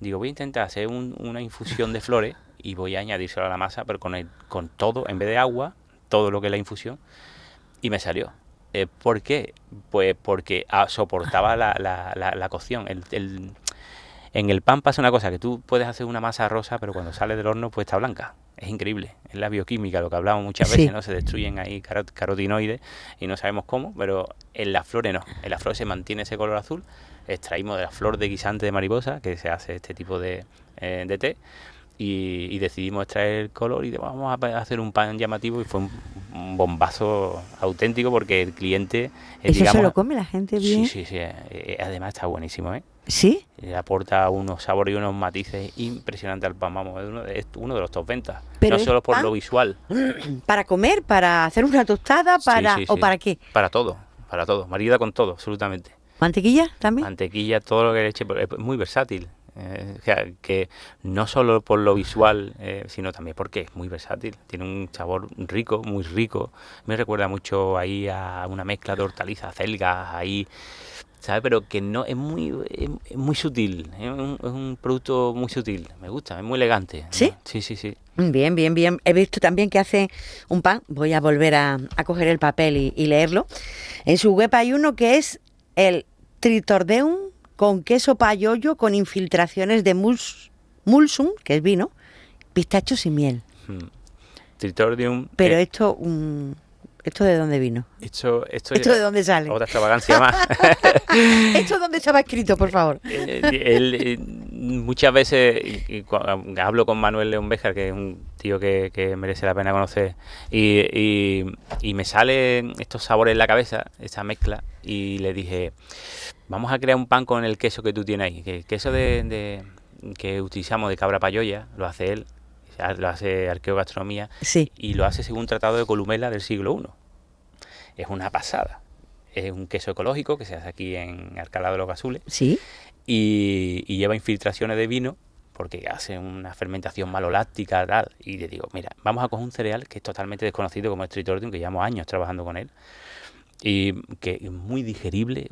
S4: Digo, voy a intentar hacer una infusión de flores y voy a añadírselo a la masa, pero con, el, con todo, en vez de agua, todo lo que es la infusión y me salió. Eh, ¿Por qué? Pues porque ah, soportaba la, la, la, cocción. El, en el pan pasa una cosa, que tú puedes hacer una masa rosa, pero cuando sale del horno pues está blanca. Es increíble. Es la bioquímica, lo que hablamos muchas veces, ¿no? Se destruyen ahí carotinoides y no sabemos cómo, pero en las flores no. En las flores se mantiene ese color azul. Extraímos de la flor de guisante de mariposa, que se hace este tipo de, eh, de té y, decidimos extraer el color y vamos a hacer un pan llamativo y fue un, bombazo auténtico porque el cliente...
S3: Eh, ¿Eso se lo come la gente bien?
S4: Sí, sí, sí. Eh, además está buenísimo, ¿eh?
S3: ¿Sí?
S4: Le aporta unos sabores y unos matices impresionantes al pan. Vamos, es uno de, uno de los top ventas. no solo por lo visual. [clears throat]
S3: ¿Para comer? ¿Para hacer una tostada? para ¿O para qué?
S4: Para todo, para todo. Marida con todo, absolutamente.
S3: ¿Mantequilla también?
S4: Mantequilla, todo lo que le eche. Es muy versátil. Eh, que no solo por lo visual, eh, sino también porque es muy versátil. Tiene un sabor rico, muy rico. Me recuerda mucho ahí a una mezcla de hortalizas, celgas, ahí, ¿sabes? Pero que no es muy, es, muy sutil. Es un, producto muy sutil. Me gusta, es muy elegante.
S3: ¿Sí?
S4: Sí, sí, sí.
S3: Bien, bien, bien. He visto también que hace un pan. Voy a volver a, coger el papel y, y leerlo. En su web hay uno que es el Tritordeum con queso payoyo con infiltraciones de mus, mulsum, que es vino, pistachos y miel. Hmm.
S4: Tritordium.
S3: Pero esto, ¿esto de dónde vino?
S4: Esto,
S3: esto, de dónde sale?
S4: Otra extravagancia [laughs] más.
S3: ¿Esto dónde estaba escrito, por favor?
S4: Eh, eh, muchas veces hablo con Manuel León Béjar, que es un tío que, merece la pena conocer, y, y me salen estos sabores en la cabeza, esa mezcla, y le dije vamos a crear un pan con el queso que tú tienes ahí. Que el queso de, que utilizamos de cabra payoya lo hace él, lo hace Arqueogastronomía,
S3: sí.
S4: y lo hace según un tratado de Columela del siglo I. Es una pasada. Es un queso ecológico que se hace aquí en Alcalá de los Gazules.
S3: Sí.
S4: Y, lleva infiltraciones de vino porque hace una fermentación maloláctica tal. Y le digo, mira, vamos a coger un cereal que es totalmente desconocido como el Tritordium, que llevamos años trabajando con él, y que es muy digerible,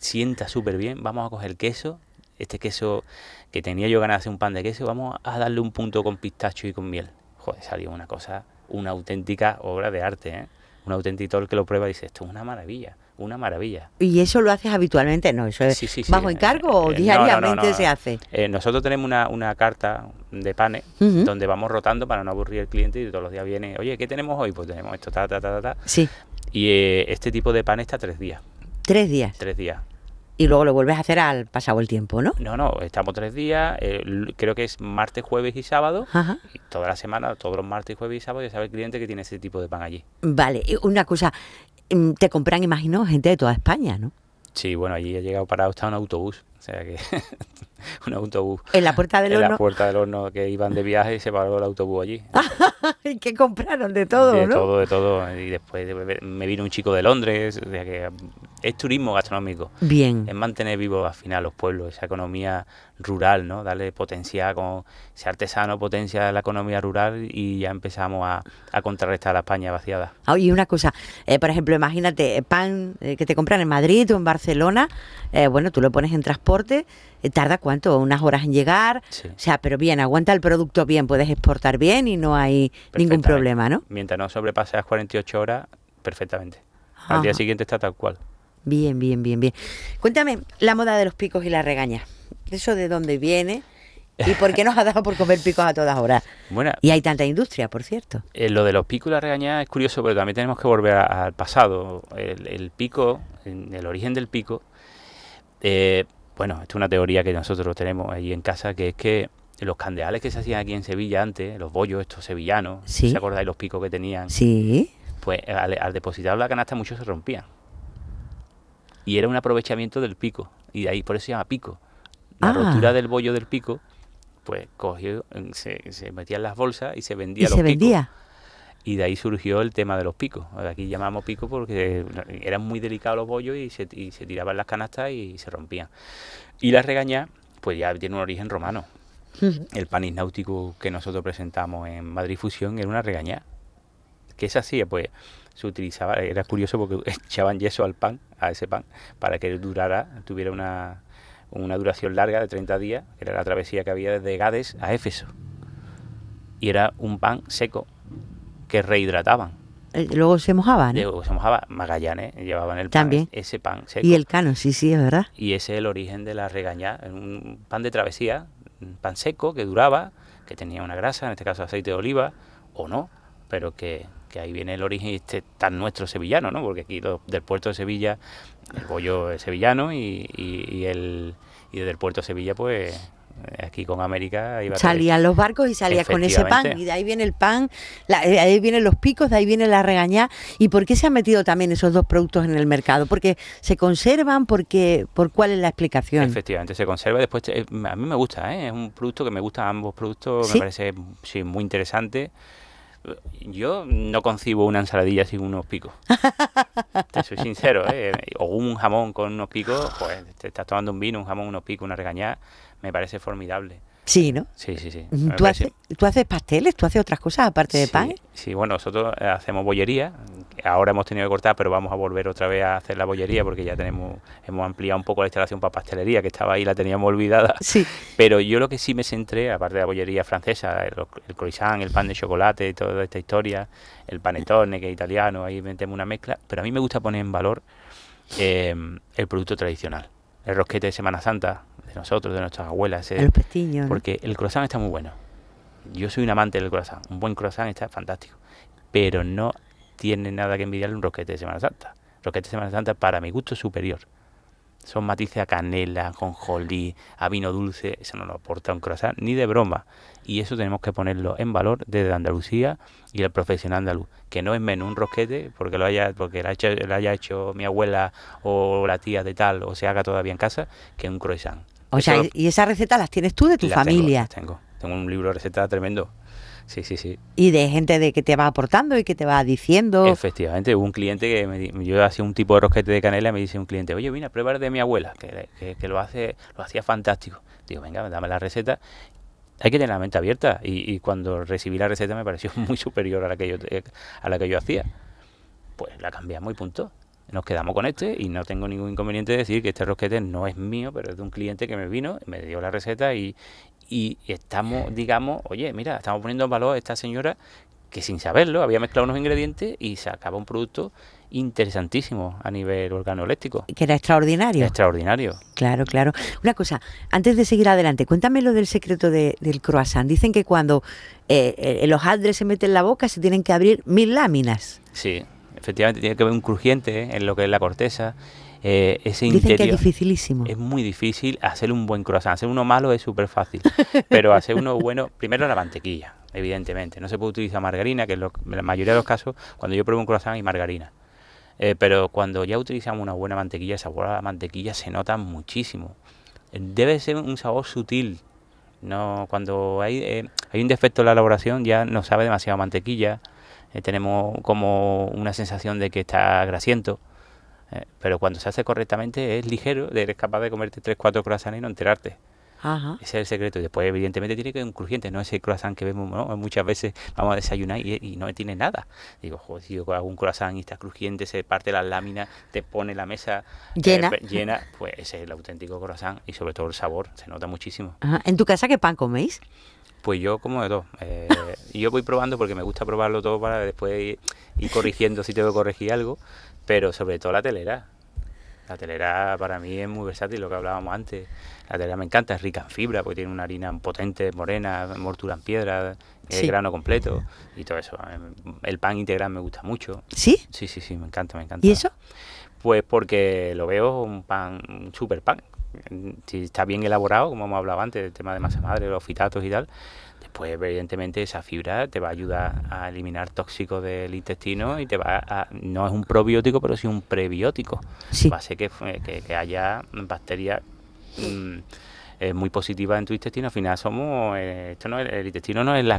S4: sienta súper bien. Vamos a coger el queso, este queso que tenía yo ganas de hacer un pan de queso, vamos a darle un punto con pistacho y con miel. Joder, salió una cosa, una auténtica obra de arte, ¿eh? Un auténtico el que lo prueba dice, esto es una maravilla, una maravilla.
S3: ¿Y eso lo haces habitualmente? No, eso es bajo encargo o eh, diariamente se hace.
S4: Eh, nosotros tenemos una, una carta de panes donde vamos rotando para no aburrir al cliente y todos los días viene, oye, ¿qué tenemos hoy? Pues tenemos esto, ta, ta, ta, ta.
S3: Sí.
S4: Y eh, este tipo de pan está tres días.
S3: ¿Tres días?
S4: Tres días
S3: y luego lo vuelves a hacer al pasado el tiempo, ¿no?
S4: No, no, estamos tres días, creo que es martes, jueves y sábado, y toda la semana, todos los martes, jueves y sábado, ya sabe el cliente que tiene ese tipo de pan allí.
S3: Vale, una cosa, mm, te compran, imagino, gente de toda España, ¿no?
S4: Sí, bueno, allí ha llegado parado, está un autobús, o sea que [laughs] un autobús.
S3: ¿En la puerta del horno?
S4: En la puerta del horno que iban de viaje y se paró el autobús allí. [laughs]
S3: ¿Y qué compraron? De todo,
S4: de
S3: ¿no?
S4: De todo, de todo. Y después me vino un chico de Londres, o sea que es turismo gastronómico.
S3: Bien.
S4: Es mantener vivo al final los pueblos, esa economía rural, ¿no? Darle potencia con ese artesano potencia la economía rural y ya empezamos a, contrarrestar la España vaciada.
S3: Ah, y una cosa, eh, por ejemplo, imagínate, eh, pan eh, que te compran en Madrid o en Barcelona, bueno, tú lo pones en transporte, tarda cuánto, unas horas en llegar, o sea, pero bien, aguanta el producto bien, puedes exportar bien y no hay ningún problema, ¿no?
S4: Mientras no sobrepase las 48 horas, perfectamente. Al día siguiente está tal cual.
S3: Bien, bien, bien, bien. Cuéntame la moda de los picos y las regañas. ¿Eso de dónde viene? ¿Y por qué nos ha dado por comer picos a todas horas? [laughs]
S4: Bueno,
S3: y hay tanta industria, por cierto.
S4: Eh, lo de los picos y las regañas es curioso, pero también tenemos que volver al pasado. El, pico, el origen del pico, eh, bueno, esto es una teoría que nosotros tenemos ahí en casa, que es que los candeales que se hacían aquí en Sevilla antes, los bollos estos sevillanos,
S3: Sí.
S4: ¿se acordáis los picos que tenían?
S3: Sí.
S4: Pues al, al depositar la canasta muchos se rompían. Y era un aprovechamiento del pico. Y de ahí por eso se llama pico. La
S3: Ah.
S4: rotura del bollo del pico, pues cogió, eh, se, se metía en las bolsas y se vendía
S3: Y
S4: los
S3: se
S4: picos.
S3: vendía.
S4: Y de ahí surgió el tema de los picos. Aquí llamamos pico porque eran muy delicados los bollos y se, y se tiraban las canastas y se rompían. Y la regañá, pues ya tiene un origen romano. [laughs] El panis náutico que nosotros presentamos en Madrid Fusión era una regañá. ¿Qué se hacía? Pues se utilizaba, era curioso porque [laughs] echaban yeso al pan, a ese pan, para que durara, tuviera una, una duración larga de 30 días, que era la travesía que había desde Gades a Éfeso. Y era un pan seco que rehidrataban.
S3: Eh, Luego se mojaba, ¿no?
S4: Luego se mojaba Magallanes, llevaban el pan,
S3: También.
S4: ese pan seco.
S3: Y el cano, sí, sí, es verdad.
S4: Y ese es el origen de la regañá, un pan de travesía, un pan seco que duraba, que tenía una grasa, en este caso aceite de oliva, o no, pero que, que ahí viene el origen este tan nuestro sevillano, ¿no? Porque aquí del puerto de Sevilla, el bollo es sevillano y, y, y el y desde el puerto de Sevilla, pues aquí con América iba
S3: Salían los barcos y salía con ese pan. Y de ahí viene el pan, la- eh, ahí vienen los picos, de ahí viene la regañá. ¿Y por qué se han metido también esos dos productos en el mercado? ¿Porque se conservan? Porque, ¿Por cuál es la explicación?
S4: Efectivamente, se conserva. Después, eh, a mí me gusta, ¿eh? es un producto que me gusta, ambos productos,
S3: ¿Sí?
S4: me parece sí, muy interesante. Yo no concibo una ensaladilla sin unos picos. [laughs] Te soy sincero, ¿eh? O un jamón con unos picos, pues te estás tomando un vino, un jamón, unos picos, una regañada, me parece formidable.
S3: Sí, ¿no?
S4: Sí, sí, sí. me
S3: ¿Tú ¿Tú haces pasteles? ¿Tú haces otras cosas aparte de pan?
S4: Sí, bueno, nosotros eh, hacemos bollería. Ahora hemos tenido que cortar, pero vamos a volver otra vez a hacer la bollería porque ya tenemos hemos ampliado un poco la instalación para pastelería, que estaba ahí, la teníamos olvidada. [laughs]
S3: Sí.
S4: Pero yo lo que sí me centré, aparte de la bollería francesa, el, el croissant, el pan de chocolate, toda esta historia, el panettone, que es italiano, ahí metemos una mezcla, pero a mí me gusta poner en valor eh, el producto tradicional. El rosquete de Semana Santa, de nosotros, de nuestras abuelas. ese-
S3: El pestiño. ¿no?
S4: porque el croissant está muy bueno. Yo soy un amante del croissant. Un buen croissant está fantástico. Pero no tiene nada que envidiarle un rosquete de Semana Santa. Rosquete de Semana Santa, para mi gusto, es superior. Son matices a canela, a jonjolí, a vino dulce. Eso no lo aporta un croissant ni de broma. Y eso tenemos que ponerlo en valor desde Andalucía y el profesional andaluz. Que no es menos un rosquete porque lo haya, porque lo haya, hecho, lo haya hecho mi abuela o la tía de tal o se haga todavía en casa que un croissant.
S3: O
S4: Eso
S3: sea,
S4: lo-
S3: y esas recetas las tienes tú de tu
S4: las tengo,
S3: familia
S4: las tengo. Tengo un libro de recetas tremendo. Sí, sí, sí.
S3: y de gente de que te va aportando y que te va diciendo.
S4: Efectivamente, hubo un cliente que me, yo hacía un tipo de rosquete de canela y me dice un cliente, oye, mira, prueba el de mi abuela, que, que- que lo hace, lo hacía fantástico. Digo, venga, dame la receta. Hay que tener la mente abierta y, y cuando recibí la receta me pareció [laughs] muy superior a la que yo a la que yo hacía. Pues la cambiamos y punto. Nos quedamos con este y no tengo ningún inconveniente de decir que este rosquete no es mío, pero es de un cliente que me vino, me dio la receta y, y estamos, digamos, oye, mira, estamos poniendo en valor a esta señora que sin saberlo había mezclado unos ingredientes y sacaba un producto interesantísimo a nivel organoléctico.
S3: Que era extraordinario.
S4: Extraordinario.
S3: Claro, claro. Una cosa, antes de seguir adelante, cuéntame lo del secreto de- del croissant. Dicen que cuando eh, eh, los hojaldre se meten en la boca se tienen que abrir mil láminas.
S4: Sí, efectivamente tiene que haber un crujiente en lo que es la corteza. eh, ese
S3: Dicen que es
S4: interior.
S3: dificilísimo.
S4: Es muy difícil hacer un buen croissant. Hacer uno malo es súper fácil. [laughs] Pero hacer uno bueno, primero la mantequilla, evidentemente. No se puede utilizar margarina, que en, lo- en la mayoría de los casos, cuando yo pruebo un croissant hay margarina. Eh, pero cuando ya utilizamos una buena mantequilla, el sabor mantequilla se nota muchísimo. Debe ser un sabor sutil. No, cuando hay, eh, hay un defecto en la elaboración ya no sabe demasiado mantequilla. Eh, tenemos como una sensación de que está grasiento. Eh, pero cuando se hace correctamente es ligero, eres capaz de comerte 3-4 croissants y no enterarte.
S3: Ajá.
S4: Ese es el secreto. Y después, evidentemente, tiene que ser un crujiente, no ese croissant que vemos ¿no? muchas veces. Vamos a desayunar y, y no tiene nada. Digo, joder, si yo hago un croissant y está crujiente, se parte las láminas, te pone la mesa
S3: Llena.
S4: llena, pues ese es el auténtico croissant y sobre todo el sabor, se nota muchísimo.
S3: Ajá. ¿En tu casa qué pan coméis?
S4: Pues yo como de todo. Eh, yo voy probando porque me gusta probarlo todo para después ir, ir corrigiendo si tengo que corregir algo, pero sobre todo la telera. La telera para mí es muy versátil, lo que hablábamos antes. La telera me encanta, es rica en fibra, porque tiene una harina potente, morena, mortura en piedra,
S3: Sí.
S4: grano completo y todo eso. Eh, El pan integral me gusta mucho.
S3: ¿Sí?
S4: Sí, sí, sí, me encanta, me encanta.
S3: ¿Y eso?
S4: Pues porque lo veo un pan, un super pan. si está bien elaborado, como hemos hablado antes, el tema de masa madre, los fitatos y tal, después evidentemente esa fibra te va a ayudar a eliminar tóxicos del intestino y te va a, no es un probiótico, pero sí un prebiótico. Va a hacer que, que, haya bacterias mm, eh, muy positivas en tu intestino. Al final somos, eh, esto no el intestino no es la,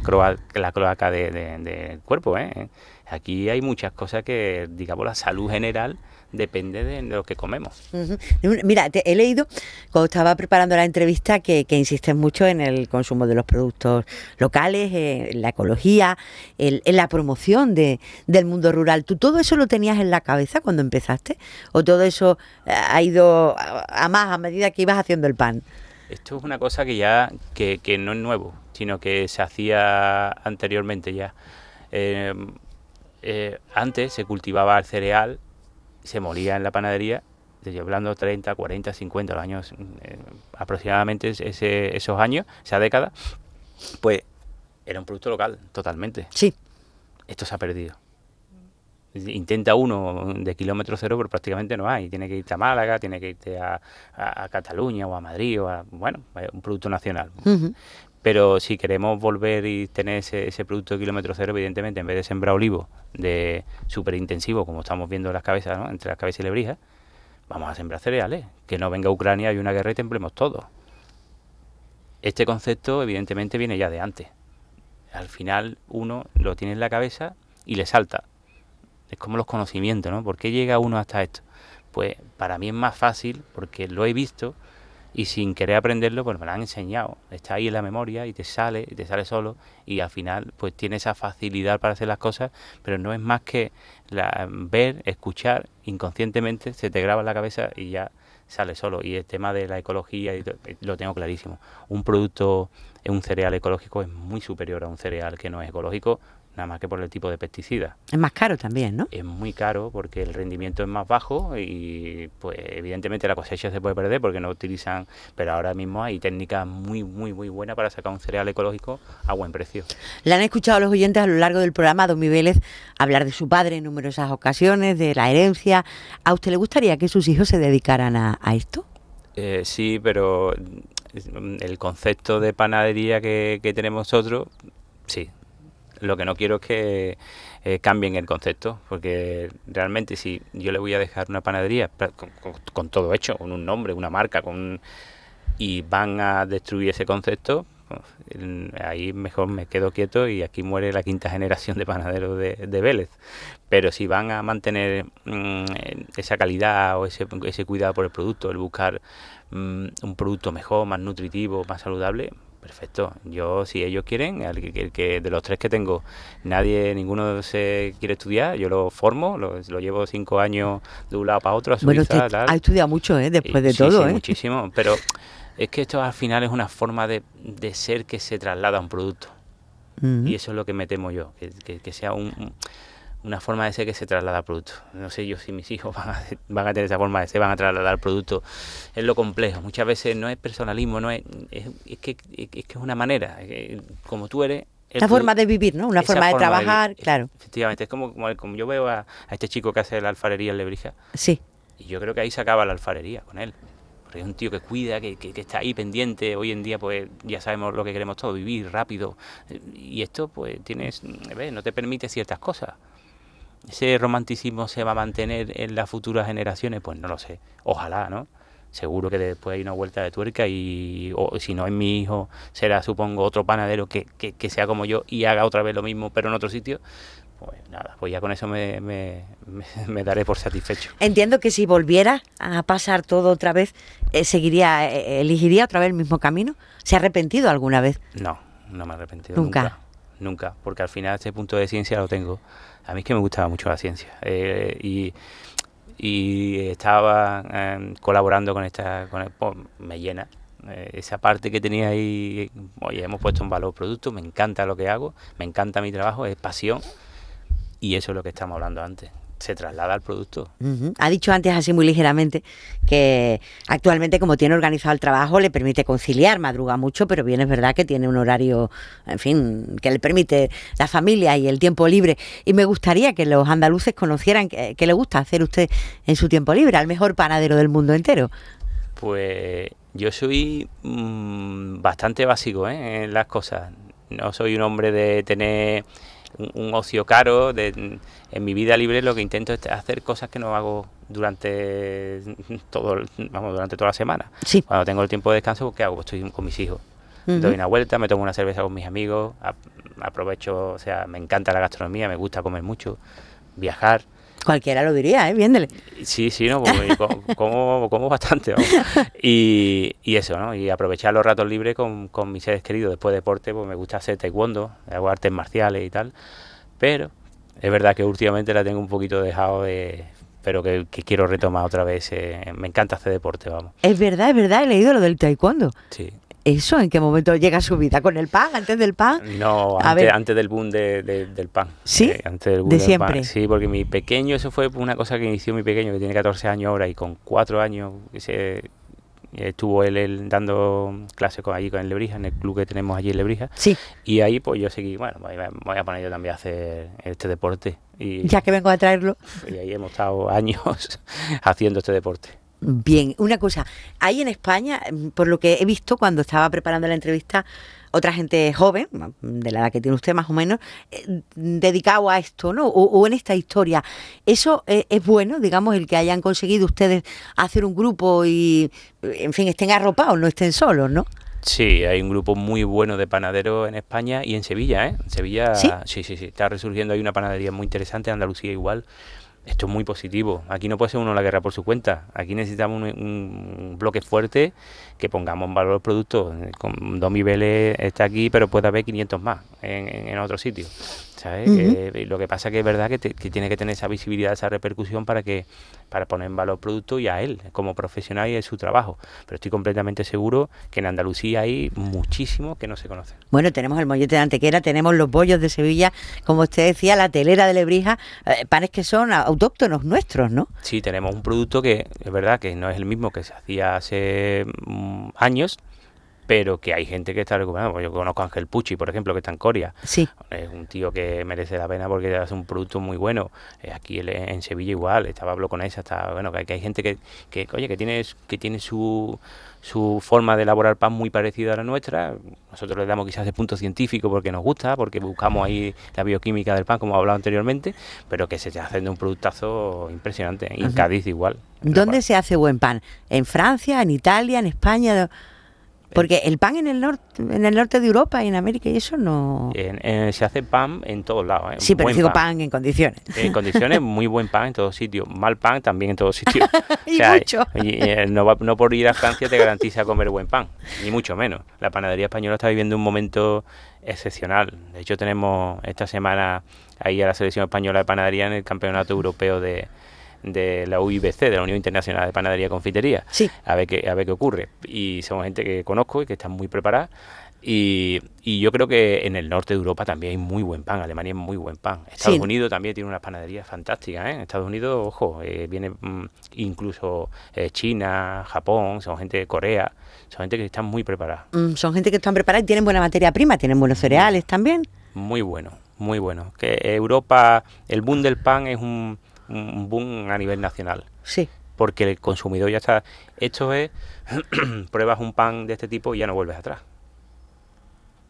S4: la cloaca del cuerpo, ¿eh? Aquí hay muchas cosas que, digamos, la salud general depende de lo que comemos.
S3: Mira, he leído cuando estaba preparando la entrevista que, que insistes mucho en el consumo de los productos locales, en la ecología, en, la promoción de, del mundo rural. ¿Tú todo eso lo tenías en la cabeza cuando empezaste? ¿O todo eso eh, ha ido a más a medida que ibas haciendo el pan?
S4: Esto es una cosa que ya que, no es nuevo, sino que se hacía anteriormente ya. Eh, eh, antes se cultivaba el cereal, se molía en la panadería, estoy hablando 30, 40, 50 los años, eh, aproximadamente ese, esos años, esa década, pues era un producto local, totalmente.
S3: Sí.
S4: Esto se ha perdido. Intenta uno de kilómetro cero, pero prácticamente no hay. Tiene que irte a Málaga, tiene que irte a, Cataluña o a Madrid, o a, bueno, un producto nacional. Pero si queremos volver y tener ese, ese producto de kilómetro cero, evidentemente, en vez de sembrar olivo de súper intensivo, como estamos viendo en las cabezas, ¿no? entre las cabezas y lebrijas, vamos a sembrar cereales. Que no venga Ucrania y una guerra y temblemos todo. Este concepto, evidentemente, viene ya de antes. Al final, uno lo tiene en la cabeza y le salta. Es como los conocimientos, ¿no? ¿Por qué llega uno hasta esto? Pues para mí es más fácil porque lo he visto y sin querer aprenderlo, pues me lo han enseñado. Está ahí en la memoria y te sale, y te sale solo y al final pues tiene esa facilidad para hacer las cosas, pero no es más que la, ver, escuchar, inconscientemente se te graba en la cabeza y ya sale solo. Y el tema de la ecología eh, lo tengo clarísimo. Un producto, un cereal ecológico es muy superior a un cereal que no es ecológico nada más que por el tipo de pesticida.
S3: Es más caro también, ¿no?
S4: Es muy caro porque el rendimiento es más bajo y pues evidentemente la cosecha se puede perder porque no utilizan, pero ahora mismo hay técnicas muy muy muy buenas para sacar un cereal ecológico a buen precio.
S3: Le han escuchado a los oyentes a lo largo del programa a Don Vélez hablar de su padre en numerosas ocasiones, de la herencia. ¿A usted le gustaría que sus hijos se dedicaran a, esto?
S4: Eh, sí, pero el concepto de panadería que, que tenemos nosotros, sí, lo que no quiero es que eh, cambien el concepto, porque realmente si yo le voy a dejar una panadería con, todo hecho, con un nombre, una marca, con y van a destruir ese concepto, pues, ahí mejor me quedo quieto y aquí muere la quinta generación de panaderos de, Vélez. Pero si van a mantener mm, esa calidad o ese, ese cuidado por el producto, el buscar mm, un producto mejor, más nutritivo, más saludable, Perfecto. Yo, si ellos quieren, el que, de los tres que tengo, nadie, ninguno se quiere estudiar, yo lo formo, lo, llevo cinco años de un lado para otro a
S3: Bueno, usted ha estudiado mucho, ¿eh? Después de todo,
S4: sí,
S3: ¿eh?
S4: muchísimo. Pero es que esto al final es una forma de, ser que se traslada a un producto. Y eso es lo que me temo yo, que sea un una forma de ser que se traslada al producto. No sé yo si mis hijos [laughs] van a, van a tener esa forma de ser, van a trasladar al producto. Es lo complejo. Muchas veces no es personalismo, no es, es, que, es que es una manera. Como tú eres,
S3: una forma de vivir, ¿no? Una forma, de trabajar, claro.
S4: Efectivamente, es como, como, yo veo a, este chico que hace la alfarería en Lebrija.
S3: Sí.
S4: Y yo creo que ahí se acaba la alfarería con él. Porque es un tío que cuida, que, que, que, está ahí pendiente. Hoy en día, pues ya sabemos lo que queremos todos, vivir rápido. Y esto, pues tienes, no te permite ciertas cosas ese romanticismo se va a mantener en las futuras generaciones, pues no lo sé. Ojalá, ¿no? Seguro que después hay una vuelta de tuerca y o, si no es mi hijo, será supongo otro panadero que, que, sea como yo y haga otra vez lo mismo pero en otro sitio. Pues nada, pues ya con eso me, me, [laughs] daré por satisfecho.
S3: Entiendo que si volviera a pasar todo otra vez, eh, seguiría, eh, elegiría otra vez el mismo camino. ¿Se ha arrepentido alguna vez?
S4: No, no me he arrepentido. Nunca. Nunca, nunca porque al final este punto de ciencia lo tengo a mí es que me gustaba mucho la ciencia eh, y, estaba em, colaborando con esta, con pues, me llena. Eh, esa parte que tenía ahí, oye, hemos puesto en valor productos, me encanta lo que hago, me encanta mi trabajo, es pasión y eso es lo que estamos hablando antes se traslada al producto.
S3: Ha dicho antes así muy ligeramente que actualmente como tiene organizado el trabajo le permite conciliar, madruga mucho, pero bien es verdad que tiene un horario, en fin, que le permite la familia y el tiempo libre. Y me gustaría que los andaluces conocieran qué le gusta hacer usted en su tiempo libre, al mejor panadero del mundo entero.
S4: Pues yo soy mm, bastante básico ¿eh? en las cosas. No soy un hombre de tener un, ocio caro. De, en mi vida libre lo que intento es hacer cosas que no hago durante todo, vamos, durante toda la semana. Cuando tengo el tiempo de descanso, ¿qué hago? Pues estoy con mis hijos. Doy una vuelta, me tomo una cerveza con mis amigos, aprovecho, o sea, me encanta la gastronomía, me gusta comer mucho, viajar.
S3: Cualquiera lo diría, ¿eh? Viéndole.
S4: Sí, sí, ¿no? Pues, [laughs] como, como, bastante, Y, y, eso, ¿no? Y aprovechar los ratos libres con, con mis seres queridos. Después de deporte, pues me gusta hacer taekwondo, hago artes marciales y tal. Pero es verdad que últimamente la tengo un poquito dejado de pero que, quiero retomar otra vez. Eh, me encanta hacer deporte, vamos.
S3: Es verdad, es verdad, he leído lo del taekwondo.
S4: Sí.
S3: ¿Eso en qué momento llega a su vida? ¿Con el pan? ¿Antes del pan?
S4: No, antes, del boom del pan.
S3: ¿Sí?
S4: Eh, antes del boom
S3: ¿De siempre?
S4: Sí, porque mi pequeño, eso fue una cosa que inició mi pequeño, que tiene 14 años ahora, y con 4 años se, estuvo él, dando clases con, allí con el Lebrija, en el club que tenemos allí en Lebrija.
S3: Sí.
S4: Y ahí pues yo seguí, bueno, me voy a poner yo también a hacer este deporte. Y,
S3: ya que vengo a traerlo.
S4: Y ahí hemos estado años [laughs] haciendo este deporte.
S3: Bien, una cosa, ahí en España, por lo que he visto cuando estaba preparando la entrevista, otra gente joven, de la edad que tiene usted más o menos, eh, dedicado a esto, ¿no? O, en esta historia. ¿Eso eh, es bueno, digamos, el que hayan conseguido ustedes hacer un grupo y, en fin, estén arropados, no estén solos, ¿no?
S4: Sí, hay un grupo muy bueno de panaderos en España y en Sevilla, ¿eh? En Sevilla,
S3: sí,
S4: sí, sí, sí está resurgiendo, hay una panadería muy interesante, Andalucía igual esto es muy positivo. Aquí no puede ser uno la guerra por su cuenta. Aquí necesitamos un, bloque fuerte que pongamos en valor los productos. Con Domi Vélez está aquí, pero puede haber 500 más en, en otro sitio. ¿Sabes? lo que pasa que es verdad que, tiene que tener esa visibilidad, esa repercusión para que para poner en valor producto y a él como profesional y en su trabajo. Pero estoy completamente seguro que en Andalucía hay muchísimos que no se conocen.
S3: Bueno, tenemos el mollete de Antequera, tenemos los bollos de Sevilla, como usted decía, la telera de Lebrija, eh, panes que son autóctonos nuestros, ¿no?
S4: Sí, tenemos un producto que es verdad que no es el mismo que se hacía hace mm, años, pero que hay gente que está recuperando. Yo conozco a Ángel Pucci, por ejemplo, que está en Corea.
S3: Sí.
S4: Es un tío que merece la pena porque hace un producto muy bueno. Eh, aquí en Sevilla igual, estaba hablo con esa, está bueno, que hay, gente que, que, oye, que tiene, que tiene su, su forma de elaborar pan muy parecida a la nuestra. Nosotros le damos quizás de punto científico porque nos gusta, porque buscamos ahí la bioquímica del pan, como he hablado anteriormente, pero que se está haciendo un productazo impresionante. Y en Cádiz igual.
S3: ¿Dónde se hace buen pan? ¿En Francia, en Italia, en España? Porque el pan en el norte, en el norte de Europa y en América y eso no.
S4: se hace pan en todos lados. ¿eh?
S3: Sí, pero digo pan. en condiciones.
S4: En condiciones, [laughs] muy buen pan en todos sitios. Mal pan también en todos sitios. [laughs]
S3: y mucho.
S4: Eh, no, no por ir a Francia te garantiza comer buen pan, ni mucho menos. La panadería española está viviendo un momento excepcional. De hecho, tenemos esta semana ahí a la selección española de panadería en el Campeonato Europeo de, de la UIBC, de la Unión Internacional de Panadería y Confitería,
S3: sí.
S4: a, ver qué, a ver qué ocurre. Y somos gente que conozco y que está muy preparada. Y, y, yo creo que en el norte de Europa también hay muy buen pan, Alemania es muy buen pan. Estados Unidos también tiene unas panaderías fantásticas. ¿eh? Estados Unidos, ojo, eh, viene mm, incluso eh, China, Japón, son gente de Corea, son gente que están muy preparada.
S3: Mm, son gente que están preparada y tienen buena materia prima, tienen buenos cereales también.
S4: Muy bueno, muy bueno. Que Europa, el boom del pan es un un boom a nivel nacional.
S3: Sí.
S4: Porque el consumidor ya está. Esto es, [clears throat] pruebas un pan de este tipo y ya no vuelves atrás.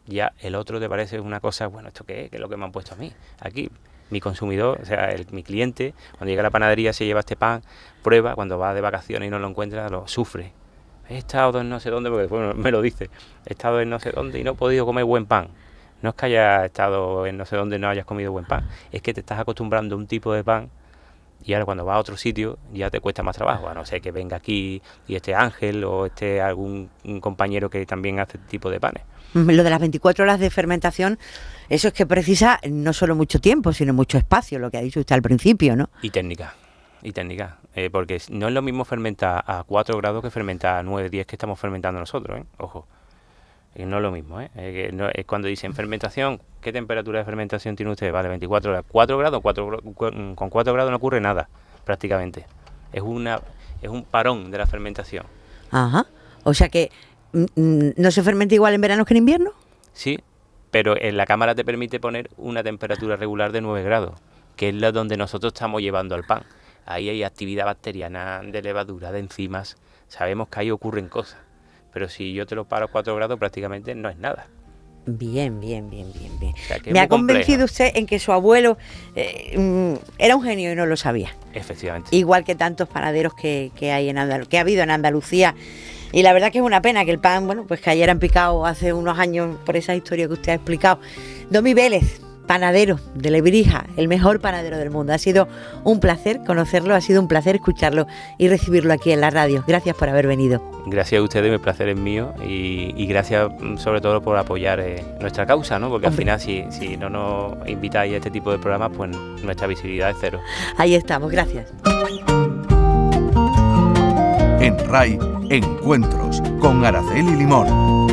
S4: Ya el otro te parece una cosa, bueno, ¿esto qué es? ¿Qué es lo que me han puesto a mí? Aquí, mi consumidor, o sea, mi cliente, cuando llega a la panadería se lleva este pan, prueba, cuando va de vacaciones y no lo encuentra, lo sufre. He estado en no sé dónde, porque después me lo dice, he estado en no sé dónde y no he podido comer buen pan. No es que hayas estado en no sé dónde y no hayas comido buen pan, es que te estás acostumbrando a un tipo de pan y ahora cuando vas a otro sitio ya te cuesta más trabajo, a no ser que venga aquí y esté Ángel o esté algún compañero que también hace este tipo de panes.
S3: Lo de las 24 horas de fermentación, eso es que precisa no solo mucho tiempo, sino mucho espacio, lo que ha dicho usted al principio, ¿no?
S4: Y técnica, y técnica, eh, porque no es lo mismo fermentar a 4 grados que fermentar a 9, 10 que estamos fermentando nosotros, ¿eh? Ojo no es lo mismo, ¿eh? es cuando dicen fermentación, ¿qué temperatura de fermentación tiene usted? Vale, 24 grados. 4 grados, 4, con 4 grados no ocurre nada, prácticamente. Es, una, es un parón de la fermentación.
S3: Ajá. O sea que, mm, mm, ¿no se fermenta igual en verano que en invierno?
S4: Sí, pero en la cámara te permite poner una temperatura regular de 9 grados, que es la donde nosotros estamos llevando al pan. ahí hay actividad bacteriana, de levadura, de enzimas, sabemos que ahí ocurren cosas. Pero si yo te lo paro a 4 grados, prácticamente no es nada.
S3: Bien, bien, bien, bien, bien. Me ha convencido usted en que su abuelo eh, mm, era un genio y no lo sabía.
S4: Efectivamente.
S3: Igual que tantos panaderos que, hay en que ha habido en Andalucía. Y la verdad que es una pena que el pan, bueno, pues cayera en picado hace unos años por esa historia que usted ha explicado. Domi Vélez, panadero de Lebrija, el mejor panadero del mundo. Ha sido un placer conocerlo, ha sido un placer escucharlo y recibirlo aquí en la radio. Gracias por haber venido.
S4: Gracias a ustedes, mi placer es mío y, gracias mm, sobre todo por apoyar eh, nuestra causa, ¿no? Porque al final si, si no nos invitáis a este tipo de programas, pues nuestra visibilidad es cero.
S3: Ahí estamos, gracias.
S2: En RAI, encuentros con Araceli Limón.